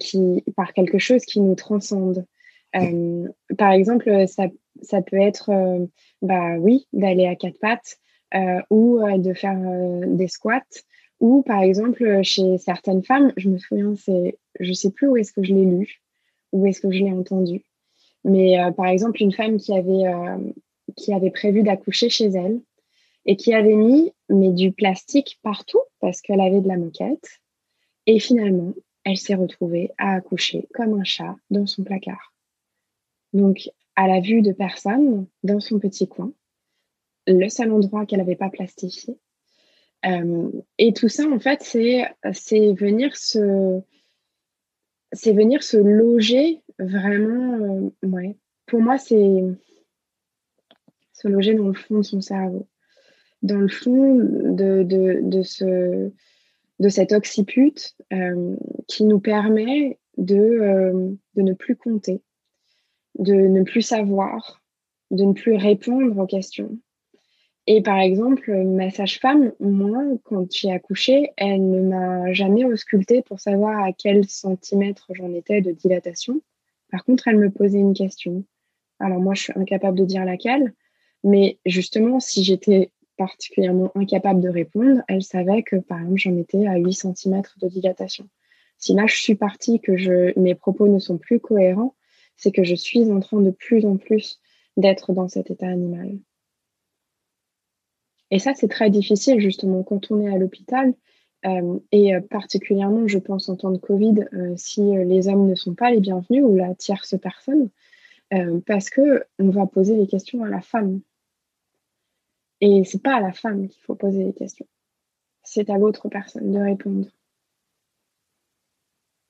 qui, par quelque chose qui nous transcende. par exemple, ça, ça peut être, bah oui, d'aller à quatre pattes ou de faire des squats ou par exemple, chez certaines femmes, je me souviens, c'est, je sais plus où est-ce que je l'ai lu, où est-ce que je l'ai entendu, mais euh, par exemple, une femme qui avait, euh, qui avait prévu d'accoucher chez elle et qui avait mis mais du plastique partout parce qu'elle avait de la moquette. Et finalement, elle s'est retrouvée à accoucher comme un chat dans son placard. Donc, à la vue de personne, dans son petit coin, le seul endroit qu'elle n'avait pas plastifié, euh, et tout ça, en fait, c'est, venir se c'est venir se loger vraiment. Euh, ouais. Pour moi, c'est se loger dans le fond de son cerveau, dans le fond de, de, de ce, de cet occiput euh, qui nous permet de, de ne plus compter, de ne plus savoir, de ne plus répondre aux questions, et par exemple, ma sage-femme, moi, quand j'ai accouché, elle ne m'a jamais auscultée pour savoir à quel centimètre j'en étais de dilatation. Par contre, elle me posait une question. Alors moi, je suis incapable de dire laquelle, mais justement, si j'étais particulièrement incapable de répondre, elle savait que, par exemple, j'en étais à 8 cm de dilatation. Si là, je suis partie, que mes propos ne sont plus cohérents, c'est que je suis en train de plus en plus d'être dans cet état animal. Et ça, c'est très difficile justement quand on est à l'hôpital. Euh, et euh, particulièrement, je pense en temps de Covid, euh, si les hommes ne sont pas les bienvenus ou la tierce personne, parce que on va poser les questions à la femme. Et c'est pas à la femme qu'il faut poser les questions. C'est à l'autre personne de répondre.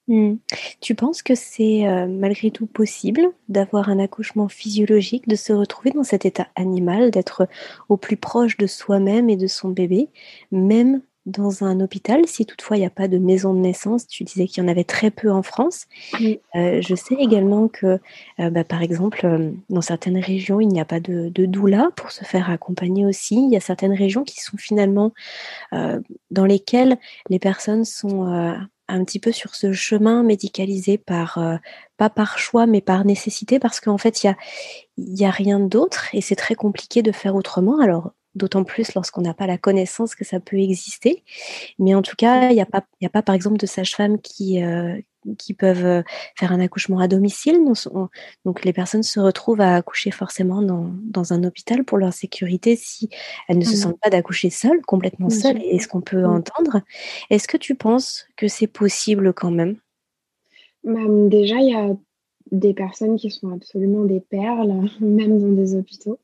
Hmm. Tu penses que c'est malgré tout possible d'avoir un accouchement physiologique, de se retrouver dans cet état animal, d'être au plus proche de soi-même et de son bébé, même dans un hôpital, si toutefois il n'y a pas de maison de naissance, tu disais qu'il y en avait très peu en France. Euh, je sais également que, euh, bah, par exemple, dans certaines régions, il n'y a pas de, de, doula pour se faire accompagner aussi. Il y a certaines régions qui sont finalement dans lesquelles les personnes sont un petit peu sur ce chemin médicalisé par euh, pas par choix mais par nécessité parce qu'en fait il y a y a rien d'autre et c'est très compliqué de faire autrement alors d'autant plus lorsqu'on n'a pas la connaissance que ça peut exister mais en tout cas il n'y a pas y a pas par exemple de sage-femme qui euh, qui peuvent euh, faire un accouchement à domicile. Donc, les personnes se retrouvent à accoucher forcément dans, un hôpital pour leur sécurité si elles ne se mmh. sentent pas d'accoucher seules, complètement seules, et ce qu'on peut mmh. entendre. Est-ce que tu penses que c'est possible quand même Déjà, il y a des personnes qui sont absolument des perles, même dans des hôpitaux.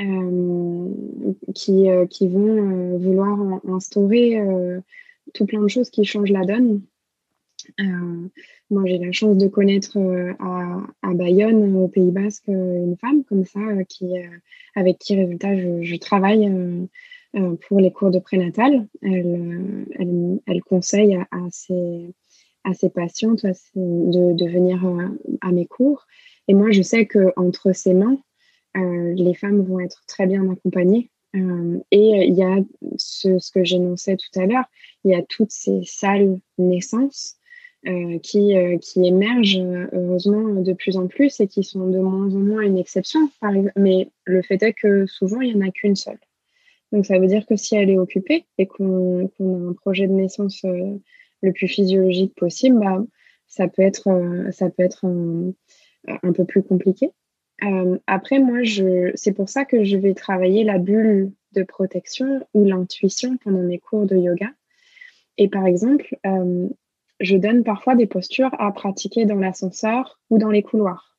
Euh, qui, euh, qui vont vouloir instaurer tout plein de choses qui changent la donne. Euh, moi, j'ai la chance de connaître euh, à, à, Bayonne, au Pays Basque, une femme comme ça, euh, qui, avec qui, résultat, je, travaille pour les cours de prénatal. Elle, elle, elle conseille à, à, ses, à ses patientes de, de venir à mes cours. Et moi, je sais qu'entre ses mains, les femmes vont être très bien accompagnées. Euh, et il y a ce, que j'énonçais tout à l'heure, il y a toutes ces salles naissances euh, qui, euh, émergent heureusement de plus en plus et qui sont de moins en moins une exception. Mais le fait est que souvent, il n'y en a qu'une seule. Donc ça veut dire que si elle est occupée et qu'on a un projet de naissance euh, le plus physiologique possible, bah, ça peut être, ça peut être un peu plus compliqué. Après, moi, c'est pour ça que je vais travailler la bulle de protection ou l'intuition pendant mes cours de yoga. Et par exemple, je donne parfois des postures à pratiquer dans l'ascenseur ou dans les couloirs.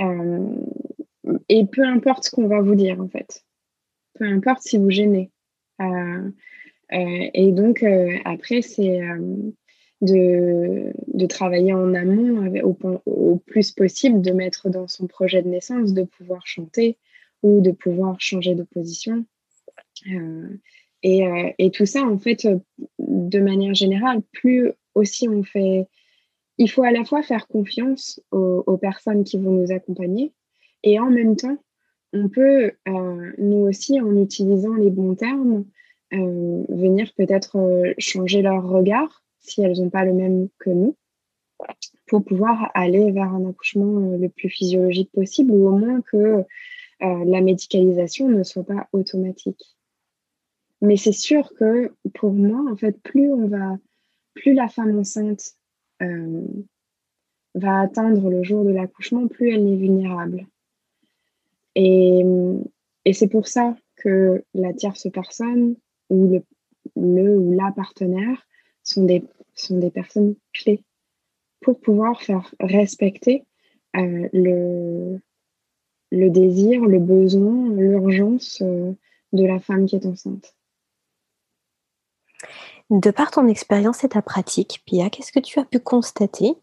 Euh, et peu importe ce qu'on va vous dire, en fait. Peu importe si vous gênez. Euh, euh, et donc, après, c'est de, de, travailler en amont au, plus possible, de mettre dans son projet de naissance, de pouvoir chanter ou de pouvoir changer de position. Et, et, tout ça, en fait, de manière générale, plus aussi on fait il faut à la fois faire confiance aux, personnes qui vont nous accompagner et en même temps, on peut, euh, nous aussi, en utilisant les bons termes, euh, venir peut-être euh, changer leur regard si elles n'ont pas le même que nous pour pouvoir aller vers un accouchement le plus physiologique possible ou au moins que la médicalisation ne soit pas automatique. Mais c'est sûr que pour moi, en fait, plus on va, plus la femme enceinte euh, va atteindre le jour de l'accouchement, plus elle est vulnérable. Et, et c'est pour ça que la tierce personne ou le, le ou la partenaire sont des, sont des personnes clés pour pouvoir faire respecter euh, le, désir, le besoin, l'urgence euh, de la femme qui est enceinte. De par ton expérience et ta pratique, Pia, qu'est-ce que tu as pu constater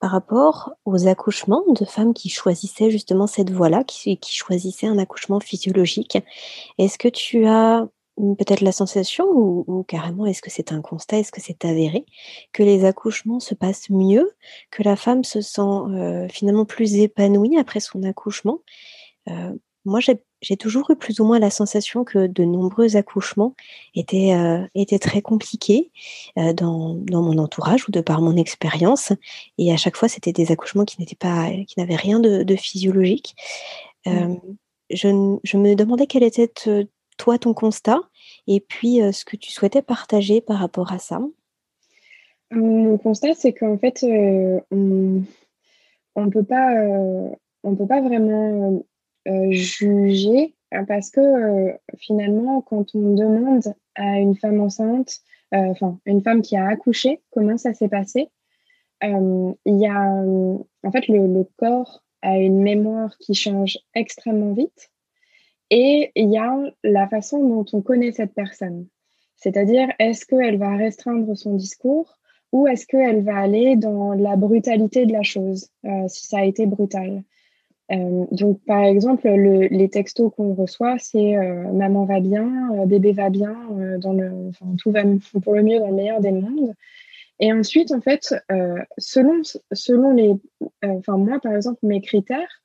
par rapport aux accouchements de femmes qui choisissaient justement cette voie-là, qui choisissaient un accouchement physiologique? Est-ce que tu as peut-être la sensation ou, carrément est-ce que c'est un constat, est-ce que c'est avéré que les accouchements se passent mieux, que la femme se sent euh, finalement plus épanouie après son accouchement? Euh, Moi, j'ai toujours eu plus ou moins la sensation que de nombreux accouchements étaient, euh, étaient très compliqués euh, dans, dans, mon entourage ou de par mon expérience. Et à chaque fois, c'était des accouchements qui n'étaient pas, qui n'avaient rien de, de physiologique. Euh, mmh. je, je, me demandais quel était toi ton constat et puis ce que tu souhaitais partager par rapport à ça. Mon constat, c'est qu'en fait, on ne peut pas, on peut pas vraiment euh, juger hein, parce que euh, finalement, quand on demande à une femme enceinte, euh, enfin une femme qui a accouché, comment ça s'est passé, il y a en fait le, le, corps a une mémoire qui change extrêmement vite et il y a la façon dont on connaît cette personne. C'est-à-dire, est-ce qu'elle va restreindre son discours ou est-ce qu'elle va aller dans la brutalité de la chose, si ça a été brutal? Euh, donc, par exemple, les textos qu'on reçoit, c'est euh, maman va bien, euh, bébé va bien, dans le, tout va pour le mieux dans le meilleur des mondes. Et ensuite, en fait, selon, selon les, enfin moi, par exemple, mes critères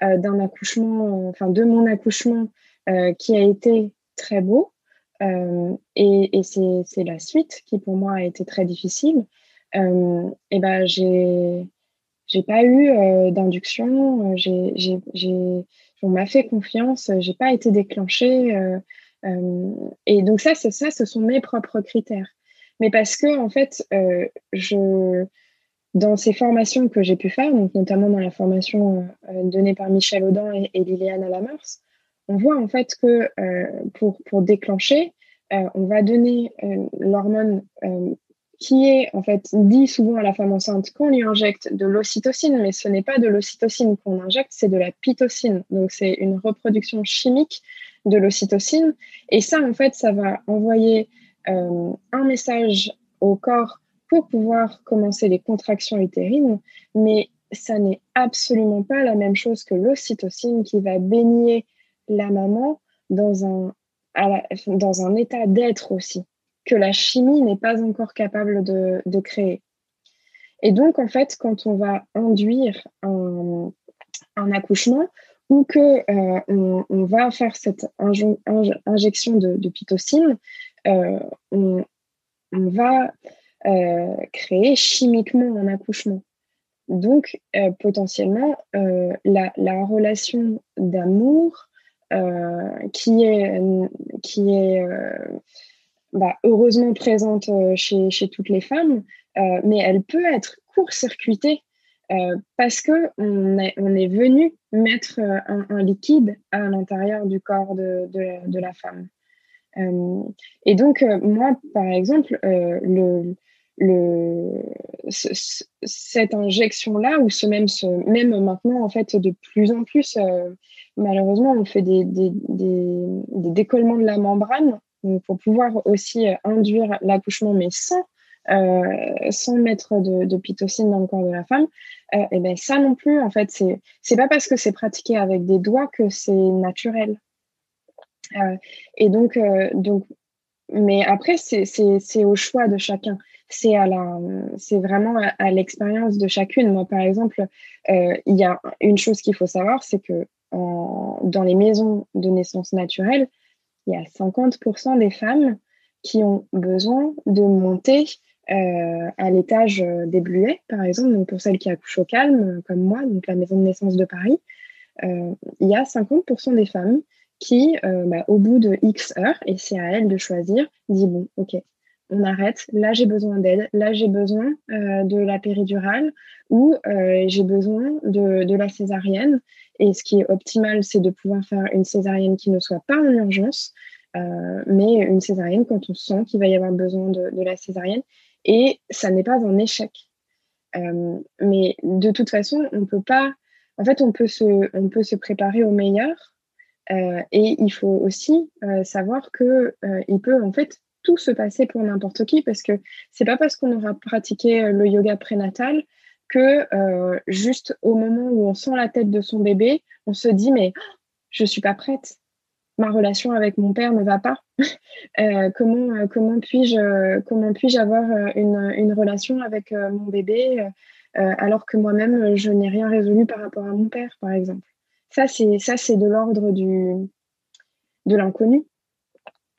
d'un accouchement, enfin de mon accouchement qui a été très beau, et, et c'est la suite qui pour moi a été très difficile. et ben j'ai j'ai pas eu euh, d'induction, euh, j'ai, on m'a fait confiance, j'ai pas été déclenchée. Euh, euh, et donc ça, c'est ça, ce sont mes propres critères. Mais parce que en fait, euh, je, dans ces formations que j'ai pu faire, donc notamment dans la formation donnée par Michel Audin et, Liliane Alamers, on voit en fait que pour, pour déclencher, on va donner l'hormone qui est en fait dit souvent à la femme enceinte qu'on lui injecte de l'ocytocine, mais ce n'est pas de l'ocytocine qu'on injecte, c'est de la pitocine. Donc c'est une reproduction chimique de l'ocytocine. Et ça, en fait, ça va envoyer euh, un message au corps pour pouvoir commencer les contractions utérines, mais ça n'est absolument pas la même chose que l'ocytocine qui va baigner la maman dans un, dans un état d'être aussi que la chimie n'est pas encore capable de, créer. Et donc, en fait, quand on va induire un, accouchement ou que euh, on, va faire cette injection de, pitocine, euh, on, va euh, créer chimiquement un accouchement. Donc, potentiellement, la, la, relation d'amour qui est, qui est bah, heureusement présente euh, chez, toutes les femmes, euh, mais elle peut être court-circuitée euh, parce que on est, on est venu mettre un, liquide à l'intérieur du corps de, de la femme. et donc, moi, par exemple, le, cette injection-là, ou ce même, maintenant, en fait, de plus en plus, malheureusement, on fait des, décollements de la membrane pour pouvoir aussi euh, induire l'accouchement, mais sans, euh, sans mettre de, de, pitocine dans le corps de la femme, euh, et ben ça non plus, en fait, c'est c'est pas parce que c'est pratiqué avec des doigts que c'est naturel. et donc, donc, mais après, c'est au choix de chacun. C'est vraiment à, l'expérience de chacune. Moi, par exemple, il y a une chose qu'il faut savoir, c'est que dans les maisons de naissance naturelle, il y a 50% des femmes qui ont besoin de monter euh, à l'étage euh, des Bluets, par exemple, donc pour celles qui accouchent au calme, comme moi, donc la maison de naissance de Paris, euh, il y a 50% des femmes qui, bah, au bout de X heures, et c'est à elles de choisir, disent bon, ok, on arrête, là j'ai besoin d'aide, là j'ai besoin de la péridurale ou j'ai besoin de, la césarienne. Et ce qui est optimal, c'est de pouvoir faire une césarienne qui ne soit pas en urgence, mais une césarienne quand on sent qu'il va y avoir besoin de, de la césarienne et ça n'est pas un échec. Euh, mais de toute façon, on peut pas. En fait, on peut se, on peut se préparer au meilleur. Euh, et il faut aussi euh, savoir que il peut en fait tout se passer pour n'importe qui parce que c'est pas parce qu'on aura pratiqué le yoga prénatal que juste au moment où on sent la tête de son bébé, on se dit mais je suis pas prête ma relation avec mon père ne va pas. Euh, comment euh, comment puis-je comment puis-je avoir euh, une, une, relation avec mon bébé alors que moi-même je n'ai rien résolu par rapport à mon père, par exemple? Ça c'est ça c'est de l'ordre du de l'inconnu.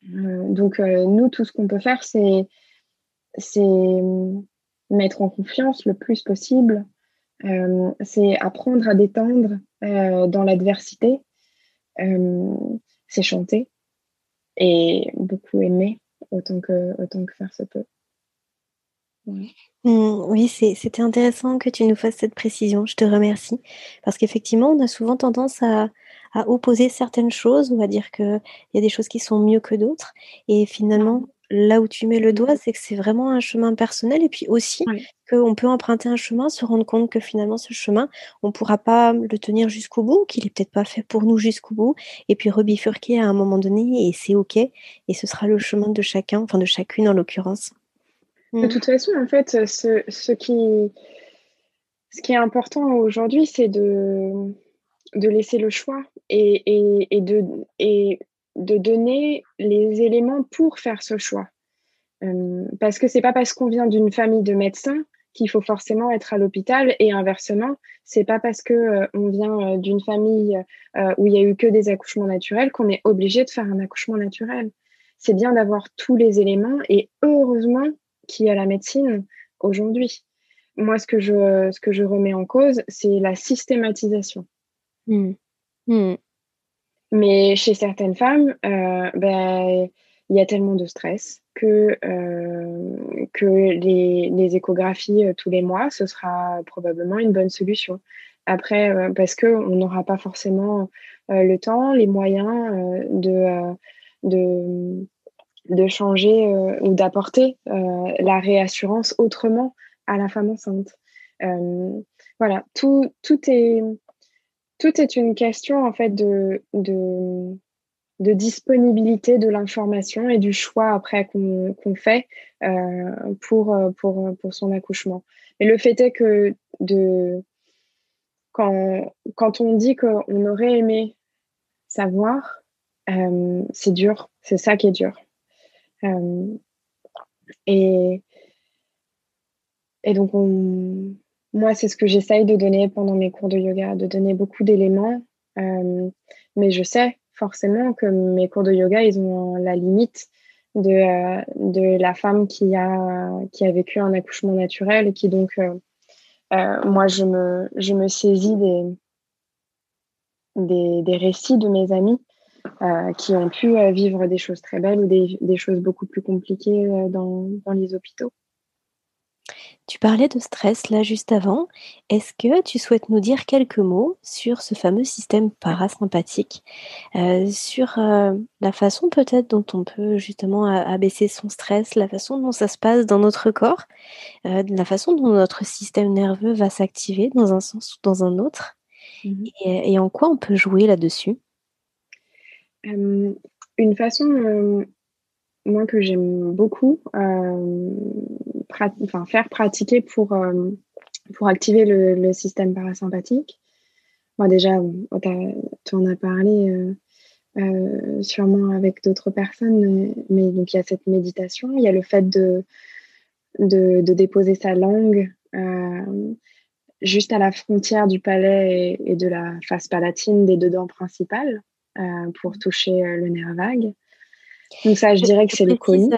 Donc nous tout ce qu'on peut faire c'est c'est mettre en confiance le plus possible. c'est apprendre à détendre dans l'adversité c'est chanter et beaucoup aimer autant que faire se peut. Mmh, oui, c'était intéressant que tu nous fasses cette précision. Je te remercie. Parce qu'effectivement, on a souvent tendance à, à, opposer certaines choses ou à dire qu'il y a des choses qui sont mieux que d'autres. Et finalement, là où tu mets le doigt, c'est que c'est vraiment un chemin personnel et puis aussi qu'on peut emprunter un chemin, se rendre compte que finalement ce chemin, on ne pourra pas le tenir jusqu'au bout, qu'il est peut-être pas fait pour nous jusqu'au bout, et puis rebifurquer à un moment donné et c'est ok, et ce sera le chemin de chacun, enfin de chacune en l'occurrence. De mmh. toute façon, en fait, ce, ce, qui, ce qui est important aujourd'hui, c'est de, de laisser le choix et, et, et de, et de donner les éléments pour faire ce choix. Euh, parce que c'est pas parce qu'on vient d'une famille de médecins qu'il faut forcément être à l'hôpital et inversement, c'est pas parce que euh, on vient euh, d'une famille où il y a eu que des accouchements naturels qu'on est obligé de faire un accouchement naturel. C'est bien d'avoir tous les éléments et heureusement qu'il y a la médecine aujourd'hui. Moi, ce que je, ce que je remets en cause, c'est la systématisation. Mmh. Mmh. Mais chez certaines femmes, euh, ben, il y a tellement de stress que, euh, que les, les, échographies euh, tous les mois, ce sera probablement une bonne solution. Après, euh, parce qu'on n'aura pas forcément le temps, les moyens de, de, de changer ou d'apporter la réassurance autrement à la femme enceinte. voilà, tout, tout est tout est une question en fait de, de, disponibilité de l'information et du choix après qu'on fait euh, pour, pour, pour son accouchement. Mais le fait est que de, quand, quand on dit qu'on aurait aimé savoir, euh, c'est dur, c'est ça qui est dur. Euh, et, et donc on, moi, c'est ce que j'essaye de donner pendant mes cours de yoga, de donner beaucoup d'éléments. Euh, mais je sais forcément que mes cours de yoga, ils ont la limite de, euh, de la femme qui a, qui a vécu un accouchement naturel et qui donc, moi, je me, je me saisis des, des, des récits de mes amis qui ont pu vivre des choses très belles ou des, des choses beaucoup plus compliquées dans, dans les hôpitaux. Tu parlais de stress là juste avant. Est-ce que tu souhaites nous dire quelques mots sur ce fameux système parasympathique, euh, sur euh, la façon peut-être dont on peut justement abaisser son stress, la façon dont ça se passe dans notre corps, euh, la façon dont notre système nerveux va s'activer dans un sens ou dans un autre, mmh et, en quoi on peut jouer là-dessus? Une façon moi que j'aime beaucoup faire pratiquer pour, pour activer le, système parasympathique. Moi déjà, tu en as parlé sûrement avec d'autres personnes, mais donc il y a cette méditation, il y a le fait de, de, déposer sa langue juste à la frontière du palais et, de la face palatine des deux dents principales pour toucher le nerf vague. Donc ça, je dirais que c'est le connu.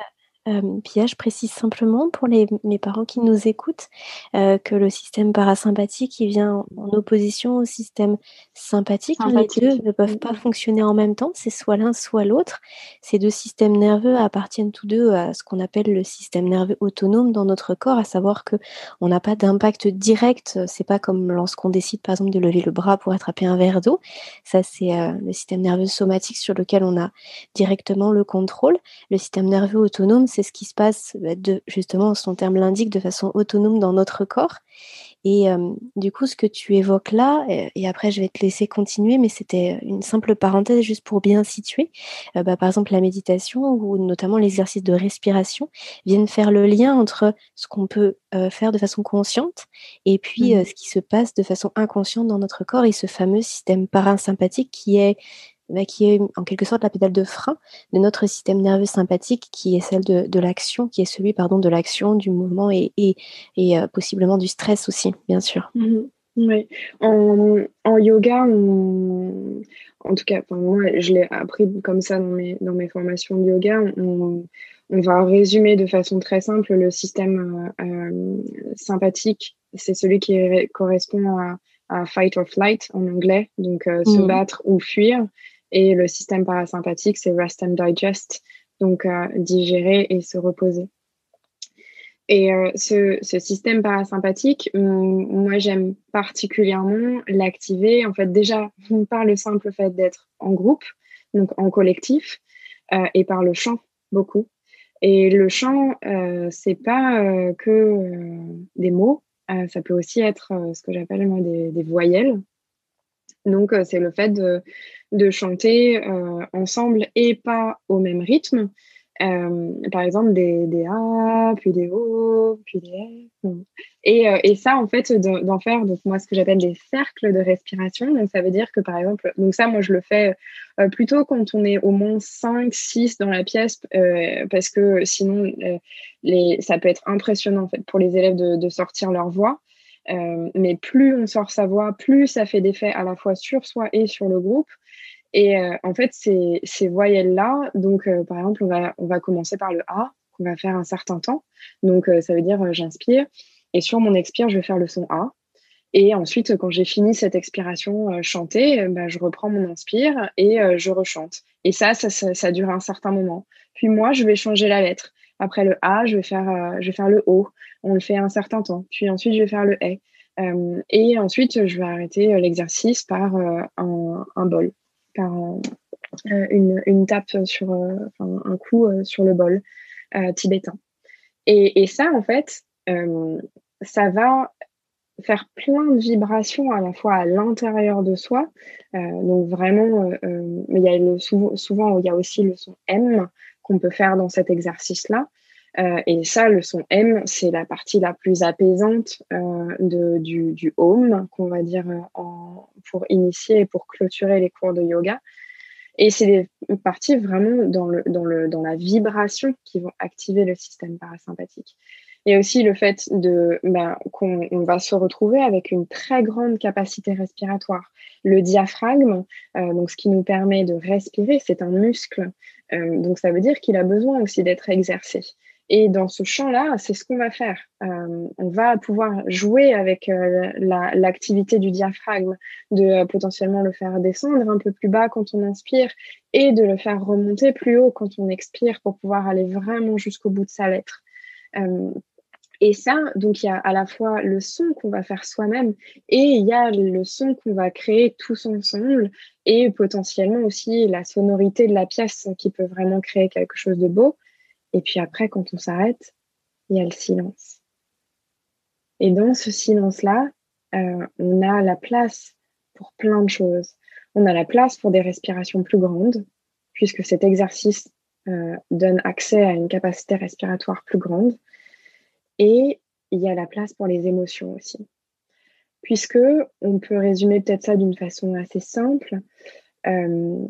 Euh, Pia, je précise simplement pour les, parents qui nous écoutent euh, que le système parasympathique il vient en opposition au système sympathique. Les deux ne peuvent pas fonctionner en même temps, c'est soit l'un soit l'autre. Ces deux systèmes nerveux appartiennent tous deux à ce qu'on appelle le système nerveux autonome dans notre corps, à savoir que on n'a pas d'impact direct. C'est pas comme lorsqu'on décide par exemple de lever le bras pour attraper un verre d'eau. Ça c'est euh, le système nerveux somatique sur lequel on a directement le contrôle. Le système nerveux autonome c'est ce qui se passe bah, de, justement, son terme l'indique, de façon autonome dans notre corps. Et euh, du coup, ce que tu évoques là, et, après je vais te laisser continuer, mais c'était une simple parenthèse juste pour bien situer. Euh, bah, par exemple, la méditation ou notamment l'exercice de respiration viennent faire le lien entre ce qu'on peut euh, faire de façon consciente et puis mmh ce qui se passe de façon inconsciente dans notre corps et ce fameux système parasympathique qui est bah, qui est en quelque sorte la pédale de frein de notre système nerveux sympathique, qui est celle de, l'action, qui est celui pardon, de l'action, du mouvement et, et, euh, possiblement du stress aussi, bien sûr. Mhm. oui, en, yoga, en tout cas, moi je l'ai appris comme ça dans mes, dans mes formations de yoga, on, va résumer de façon très simple le système euh, euh, sympathique, c'est celui qui correspond à, fight or flight en anglais, donc se mhm. battre ou fuir. Et le système parasympathique, c'est rest and digest, donc euh, digérer et se reposer. Et euh, ce, ce, système parasympathique, moi j'aime particulièrement l'activer, en fait déjà par le simple fait d'être en groupe, donc en collectif, euh, et par le chant beaucoup. Et le chant, c'est pas que des mots, ça peut aussi être ce que j'appelle moi des, des voyelles. Donc c'est le fait de de chanter euh, ensemble et pas au même rythme. Euh, par exemple, des, des A, puis des O, puis des F. Et, euh, et ça, en fait, d'en faire, donc moi, ce que j'appelle des cercles de respiration. Donc, ça veut dire que, par exemple, donc ça, moi, je le fais plutôt quand on est au moins 5, 6 dans la pièce, parce que sinon, les, ça peut être impressionnant, en fait, pour les élèves de, de sortir leur voix. mais plus on sort sa voix, plus ça fait d'effet à la fois sur soi et sur le groupe. Et euh, en fait, ces, ces voyelles-là, donc euh, par exemple, on va, on va commencer par le A, qu'on va faire un certain temps. Donc euh, ça veut dire j'inspire. Et sur mon expire, je vais faire le son A. Et ensuite, quand j'ai fini cette expiration chantée, bah, je reprends mon inspire et je rechante. Et ça ça, ça, ça, dure un certain moment. Puis moi, je vais changer la lettre. Après le A, je vais faire, je vais faire le O. On le fait un certain temps. Puis ensuite, je vais faire le E. et ensuite, je vais arrêter l'exercice par un, un bol par euh, une, tape sur euh, un coup euh, sur le bol tibétain. Et, ça, en fait, ça va faire plein de vibrations à la fois à l'intérieur de soi. donc vraiment, mais il y a le, souvent, souvent, il y a aussi le son M qu'on peut faire dans cet exercice-là. Et ça, le son M, c'est la partie la plus apaisante de, du, home, qu'on va dire en, pour initier et pour clôturer les cours de yoga. Et c'est des parties vraiment dans, la vibration qui vont activer le système parasympathique. Et aussi le fait de ben, qu'on va se retrouver avec une très grande capacité respiratoire. Le diaphragme, euh, donc ce qui nous permet de respirer, c'est un muscle. Euh, donc ça veut dire qu'il a besoin aussi d'être exercé. Et dans ce champ-là, c'est ce qu'on va faire. Euh, on va pouvoir jouer avec euh, l'activité du diaphragme, de euh, potentiellement le faire descendre un peu plus bas quand on inspire et de le faire remonter plus haut quand on expire pour pouvoir aller vraiment jusqu'au bout de sa lettre. et ça, donc il y a à la fois le son qu'on va faire soi-même et il y a le son qu'on va créer tous ensemble et potentiellement aussi la sonorité de la pièce qui peut vraiment créer quelque chose de beau. Et puis après, quand on s'arrête, il y a le silence. Et dans ce silence-là, euh, on a la place pour plein de choses. On a la place pour des respirations plus grandes, puisque cet exercice euh, donne accès à une capacité respiratoire plus grande. Et il y a la place pour les émotions aussi. Puisque on peut résumer peut-être ça d'une façon assez simple. Euh,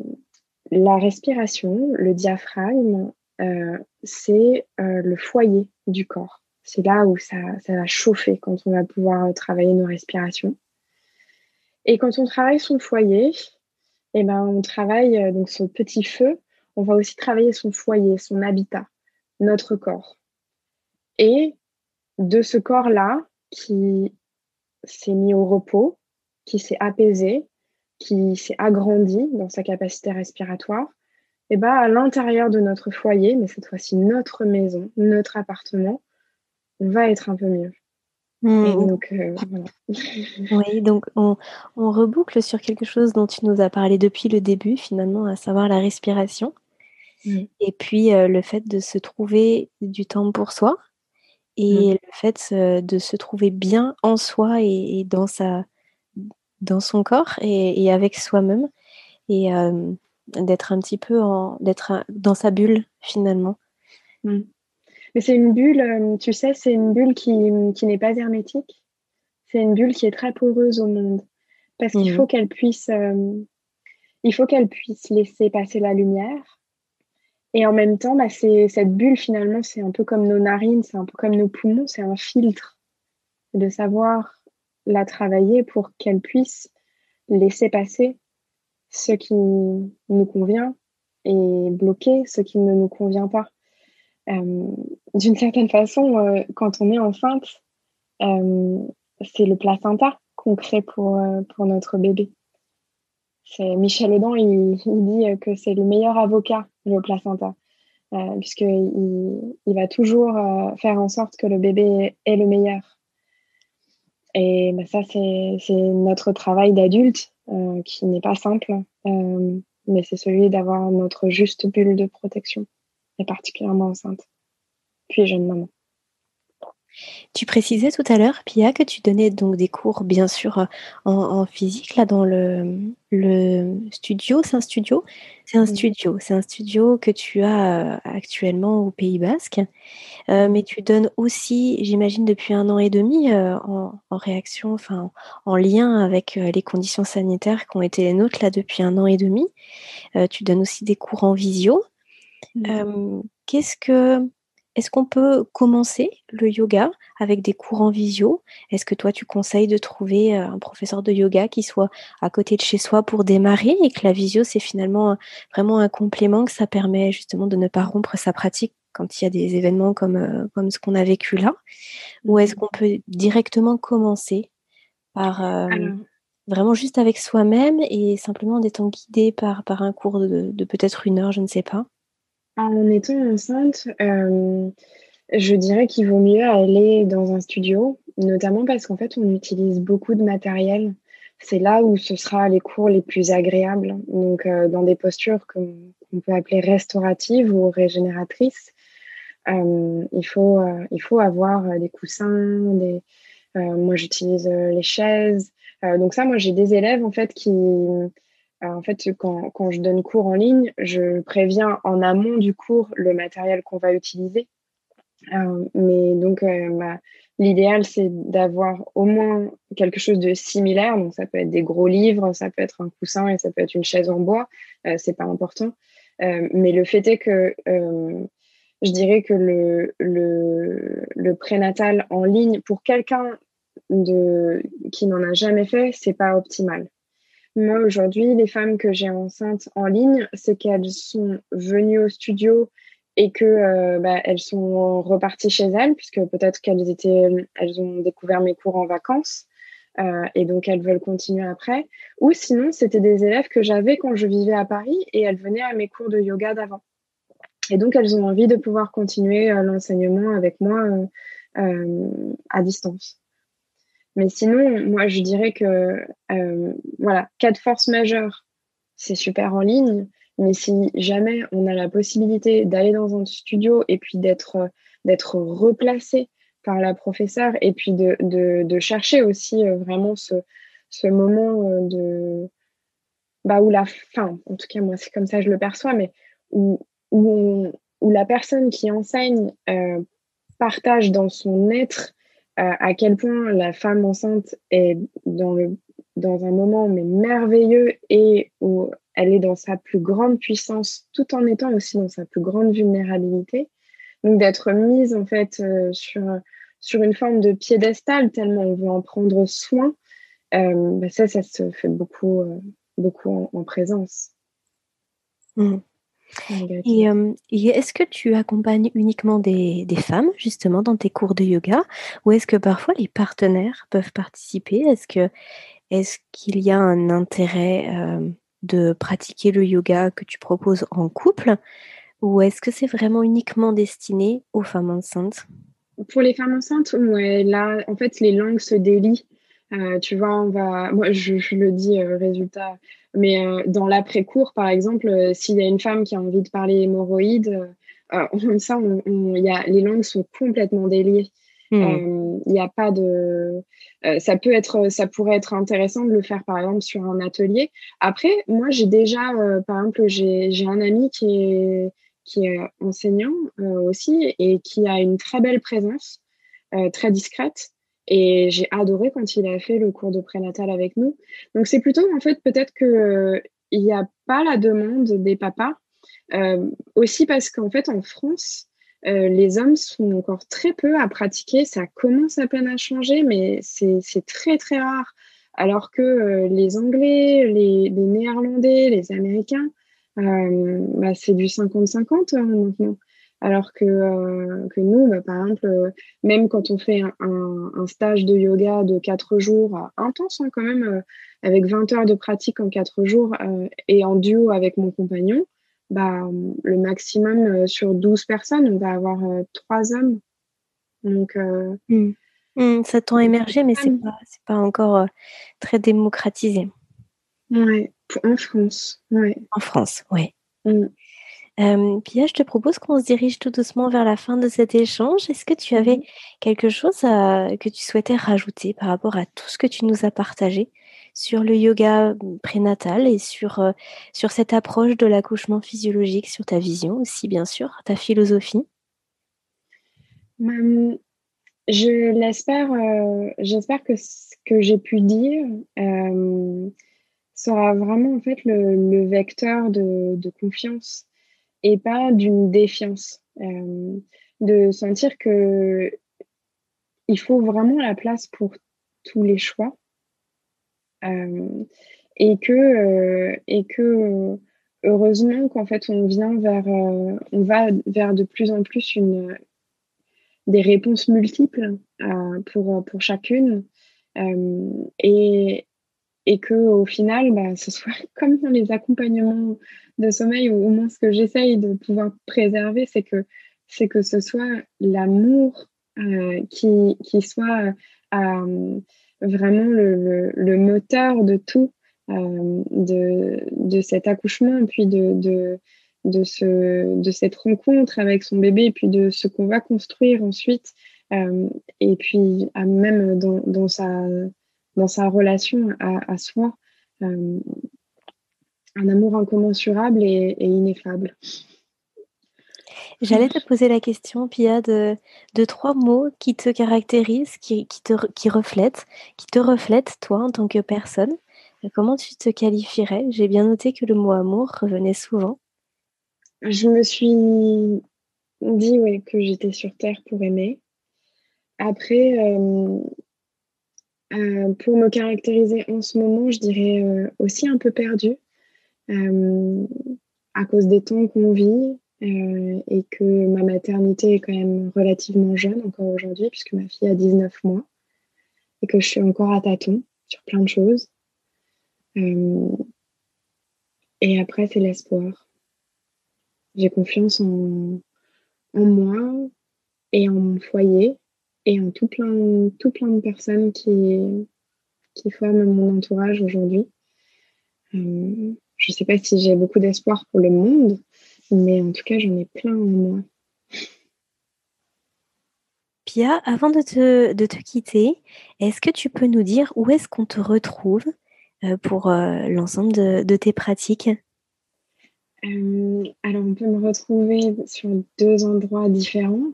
la respiration, le diaphragme, c'est euh, le foyer du corps. C'est là où ça, va chauffer quand on va pouvoir travailler nos respirations. Et quand on travaille son foyer, eh ben, on travaille euh, donc ce petit feu. On va aussi travailler son foyer, son habitat, notre corps. Et de ce corps-là qui s'est mis au repos, qui s'est apaisé, qui s'est agrandi dans sa capacité respiratoire, et eh ben, à l'intérieur de notre foyer, mais cette fois-ci notre maison, notre appartement, on va être un peu mieux. Mmh. donc, euh, oui, donc on, reboucle sur quelque chose dont tu nous as parlé depuis le début, finalement, à savoir la respiration. Mmh. Et puis euh, le fait de se trouver du temps pour soi et mmh. le fait de se trouver bien en soi et, dans, sa, dans son corps et, avec soi-même et euh, d'être un petit peu en, d'être dans sa bulle finalement. Mais c'est une bulle, euh, tu sais, c'est une bulle qui, qui n'est pas hermétique. C'est une bulle qui est très poreuse au monde. Parce qu'il mhm. faut qu'elle puisse, euh, il faut qu'elle puisse laisser passer la lumière. Et en même temps, bah, cette bulle, finalement, c'est un peu comme nos narines, c'est un peu comme nos poumons, c'est un filtre. De savoir la travailler pour qu'elle puisse laisser passer ce qui nous convient et bloquer ce qui ne nous convient pas. Euh, d'une certaine façon, euh, quand on est enceinte, euh, c'est le placenta qu'on crée pour, pour notre bébé. Michel Audin, il, dit que c'est le meilleur avocat, le placenta, puisqu'il il va toujours faire en sorte que le bébé est le meilleur. Et bah, ça, c'est notre travail d'adulte, qui n'est pas simple, mais c'est celui d'avoir notre juste bulle de protection particulièrement enceinte, puis jeune maman. Tu précisais tout à l'heure, Pia, que tu donnais donc des cours, bien sûr, euh, en, physique, là, dans le, le studio. C'est un studio? C'est un studio. C'est un studio que tu as euh, actuellement au Pays Basque. Euh, mais tu donnes aussi, j'imagine, depuis un an et demi, en, réaction, enfin, en lien avec les conditions sanitaires qui ont été les nôtres, là, depuis un an et demi. tu donnes aussi des cours en visio. Mmh. Qu'est-ce que est-ce qu'on peut commencer le yoga avec des cours en visio? Est-ce que toi tu conseilles de trouver un professeur de yoga qui soit à côté de chez soi pour démarrer et que la visio c'est finalement vraiment un complément que ça permet justement de ne pas rompre sa pratique quand il y a des événements comme, comme ce qu'on a vécu là? Ou est-ce mmh. qu'on peut directement commencer par vraiment juste avec soi-même et simplement en étant guidé par, par un cours de peut-être une heure, je ne sais pas? En étant enceinte, euh, je dirais qu'il vaut mieux aller dans un studio, notamment parce qu'en fait, on utilise beaucoup de matériel. C'est là où ce sera les cours les plus agréables. Donc, euh, dans des postures qu'on peut appeler restauratives ou régénératrices, euh, il, faut, il faut avoir des coussins, des, moi j'utilise les chaises. donc ça, moi j'ai des élèves en fait qui, en fait, quand, quand, je donne cours en ligne, je préviens en amont du cours le matériel qu'on va utiliser. Euh, mais donc, euh, l'idéal, c'est d'avoir au moins quelque chose de similaire. Donc, ça peut être des gros livres, ça peut être un coussin et ça peut être une chaise en bois. Euh, c'est pas important. Euh, mais le fait est que je dirais que le, le, prénatal en ligne, pour quelqu'un qui n'en a jamais fait, c'est pas optimal. Moi, aujourd'hui, les femmes que j'ai enceintes en ligne, c'est qu'elles sont venues au studio et que euh, bah, sont reparties chez elles, puisque peut-être qu'elles étaient, elles ont découvert mes cours en vacances. Euh, et donc elles veulent continuer après. Ou sinon, c'était des élèves que j'avais quand je vivais à Paris et elles venaient à mes cours de yoga d'avant. Et donc elles ont envie de pouvoir continuer euh, l'enseignement avec moi à distance. Mais sinon, moi, je dirais que, euh, voilà, cas de force majeure, c'est super en ligne. Mais si jamais on a la possibilité d'aller dans un studio et puis d'être d'être replacé par la professeure et puis de, de, de chercher aussi euh, vraiment ce, ce moment euh, de bah où la fin en tout cas moi c'est comme ça que je le perçois mais où où, où la personne qui enseigne euh, partage dans son être à quel point la femme enceinte est dans, le, dans un moment mais merveilleux et où elle est dans sa plus grande puissance tout en étant aussi dans sa plus grande vulnérabilité. Donc d'être mise en fait euh, sur sur une forme de piédestal, tellement on veut en prendre soin. Bah, ça, ça se fait beaucoup, beaucoup en, présence. Mmh. Et, est-ce que tu accompagnes uniquement des, femmes justement dans tes cours de yoga? Ou est-ce que parfois les partenaires peuvent participer? Est-ce que est-ce qu'il y a un intérêt de pratiquer le yoga que tu proposes en couple? Ou est-ce que c'est vraiment uniquement destiné aux femmes enceintes? Pour les femmes enceintes, ouais, là, en fait, les langues se délient. Euh, tu vois, on va, moi, je, le dis euh, résultat, mais euh, dans l'après-cours, par exemple, s'il y a une femme qui a envie de parler hémorroïdes, ça, on, y a, les langues sont complètement déliées. Hmm. Il n'y a pas de. ça peut être, ça pourrait être intéressant de le faire par exemple sur un atelier. Après, moi j'ai déjà, par exemple, j'ai un ami qui est qui est enseignant aussi et qui a une très belle présence, très discrète. Et j'ai adoré quand il a fait le cours de prénatal avec nous. Donc c'est plutôt en fait peut-être que il n'y a pas la demande des papas. Euh, aussi parce qu'en fait en France, euh, les hommes sont encore très peu à pratiquer. Ça commence à peine à changer, mais c'est très très rare. Alors que euh, les Anglais, les, les, Néerlandais, les Américains, bah, c'est du 50-50 hein, maintenant. Alors que, euh, que nous, bah, par exemple, euh, même quand on fait un, un, stage de yoga de 4 jours, euh, intense hein, quand même, avec 20 heures de pratique en 4 jours et en duo avec mon compagnon, bah, le maximum sur 12 personnes, on va avoir 3 hommes. Donc, mmh. Mmh, ça tend à émerger, mais c'est pas, pas encore très démocratisé. Ouais, en France. Ouais. En France, oui. Mmh. Euh, Pia, je te propose qu'on se dirige tout doucement vers la fin de cet échange. Est-ce que tu avais quelque chose que tu souhaitais rajouter par rapport à tout ce que tu nous as partagé sur le yoga prénatal et sur, euh, sur cette approche de l'accouchement physiologique, sur ta vision aussi, bien sûr, ta philosophie? Hum, Je l'espère, euh, j'espère que ce que j'ai pu dire euh, sera vraiment en fait le, vecteur de, de confiance et pas d'une défiance. Euh, de sentir que il faut vraiment la place pour tous les choix euh, et que euh, et que heureusement qu'en fait on vient vers on va vers de plus en plus une des réponses multiples pour pour chacune et et que au final bah, ce soit comme dans les accompagnements de sommeil, ou au moins ce que j'essaye de pouvoir préserver, c'est que, que ce soit l'amour euh, qui, qui soit euh, vraiment le, moteur de tout, euh, de, de cet accouchement, puis de, de, ce, de cette rencontre avec son bébé, et puis de ce qu'on va construire ensuite, et puis même dans, dans, sa, dans sa relation à, à soi un amour incommensurable et, ineffable. J'allais te poser la question, Pia, de, de trois mots qui te caractérisent, qui, qui, te, qui reflètent, qui te reflètent, toi, en tant que personne. Comment tu te qualifierais? J'ai bien noté que le mot amour revenait souvent. Je me suis dit ouais, que j'étais sur Terre pour aimer. Après, euh, euh, pour me caractériser en ce moment, je dirais euh, aussi un peu perdue. Euh, à cause des temps qu'on vit et que ma maternité est quand même relativement jeune encore aujourd'hui, puisque ma fille a 19 mois et que je suis encore à tâtons sur plein de choses. Et après, c'est l'espoir. J'ai confiance en, moi et en mon foyer et en tout plein, tout plein de personnes qui, qui forment mon entourage aujourd'hui. Je ne sais pas si j'ai beaucoup d'espoir pour le monde, mais en tout cas, j'en ai plein en moi. Pia, avant de te, de te quitter, est-ce que tu peux nous dire où est-ce qu'on te retrouve euh, pour euh, l'ensemble de, tes pratiques? Euh, Alors, on peut me retrouver sur deux endroits différents.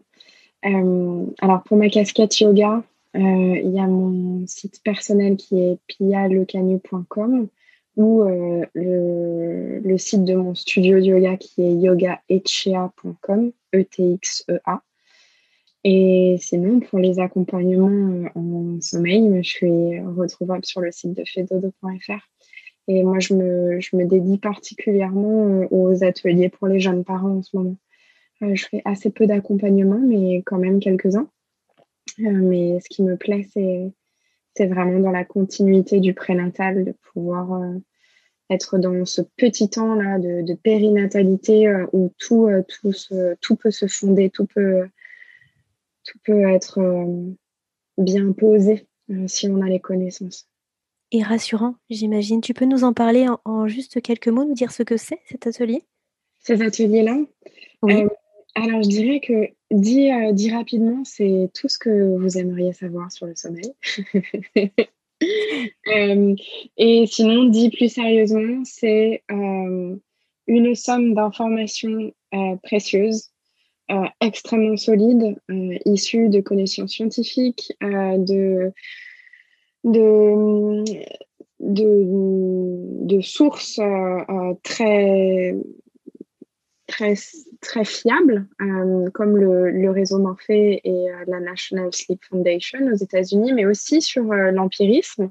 Alors, pour ma casquette yoga, il y a mon site personnel qui est pialecanu.com ou euh, le, site de mon studio de yoga qui est yogaechea.com, E-T-X-E-A. Et sinon, pour les accompagnements en sommeil, je suis retrouvable sur le site de fedodo.fr. Et moi, je me, je me dédie particulièrement aux ateliers pour les jeunes parents en ce moment. Je fais assez peu d'accompagnement, mais quand même quelques-uns. mais ce qui me plaît, c'est c'est vraiment dans la continuité du prénatal de pouvoir euh, être dans ce petit temps là de, périnatalité euh, où tout, euh, tout, tout peut se fonder, tout peut, tout peut être bien posé si on a les connaissances. Et rassurant, j'imagine. Tu peux nous en parler en, juste quelques mots, nous dire ce que c'est cet atelier? Ces ateliers-là? Oui. Alors, je dirais que Dit, euh, rapidement, c'est tout ce que vous aimeriez savoir sur le sommeil. Euh, et sinon, dit plus sérieusement, c'est euh, une somme d'informations précieuses, extrêmement solides, issues de connaissances scientifiques, de, de, de sources très très, très fiables, euh, comme le, réseau Morphée et euh, la National Sleep Foundation aux États-Unis, mais aussi sur euh, l'empirisme,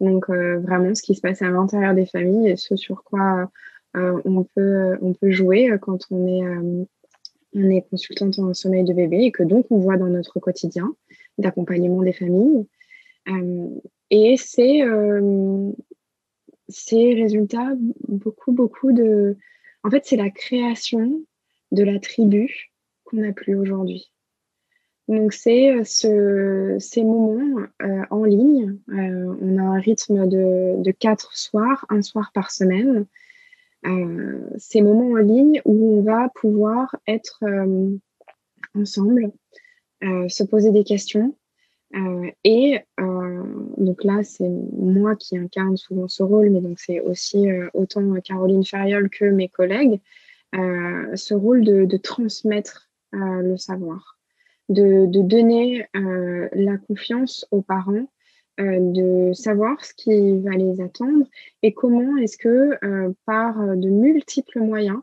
donc vraiment ce qui se passe à l'intérieur des familles et ce sur quoi on, peut, on peut jouer quand on est, on est consultante en sommeil de bébé et que donc on voit dans notre quotidien d'accompagnement des familles. et c'est ces résultats, beaucoup, beaucoup de en fait, c'est la création de la tribu qu'on n'a plus aujourd'hui. Donc, c'est euh, ces moments euh, en ligne. Euh, on a un rythme de, quatre soirs, un soir par semaine. ces moments en ligne où on va pouvoir être ensemble, se poser des questions. Et donc là, c'est moi qui incarne souvent ce rôle, mais donc c'est aussi autant Caroline Ferriol que mes collègues, ce rôle de, transmettre le savoir, de, donner la confiance aux parents, de savoir ce qui va les attendre et comment est-ce que par de multiples moyens,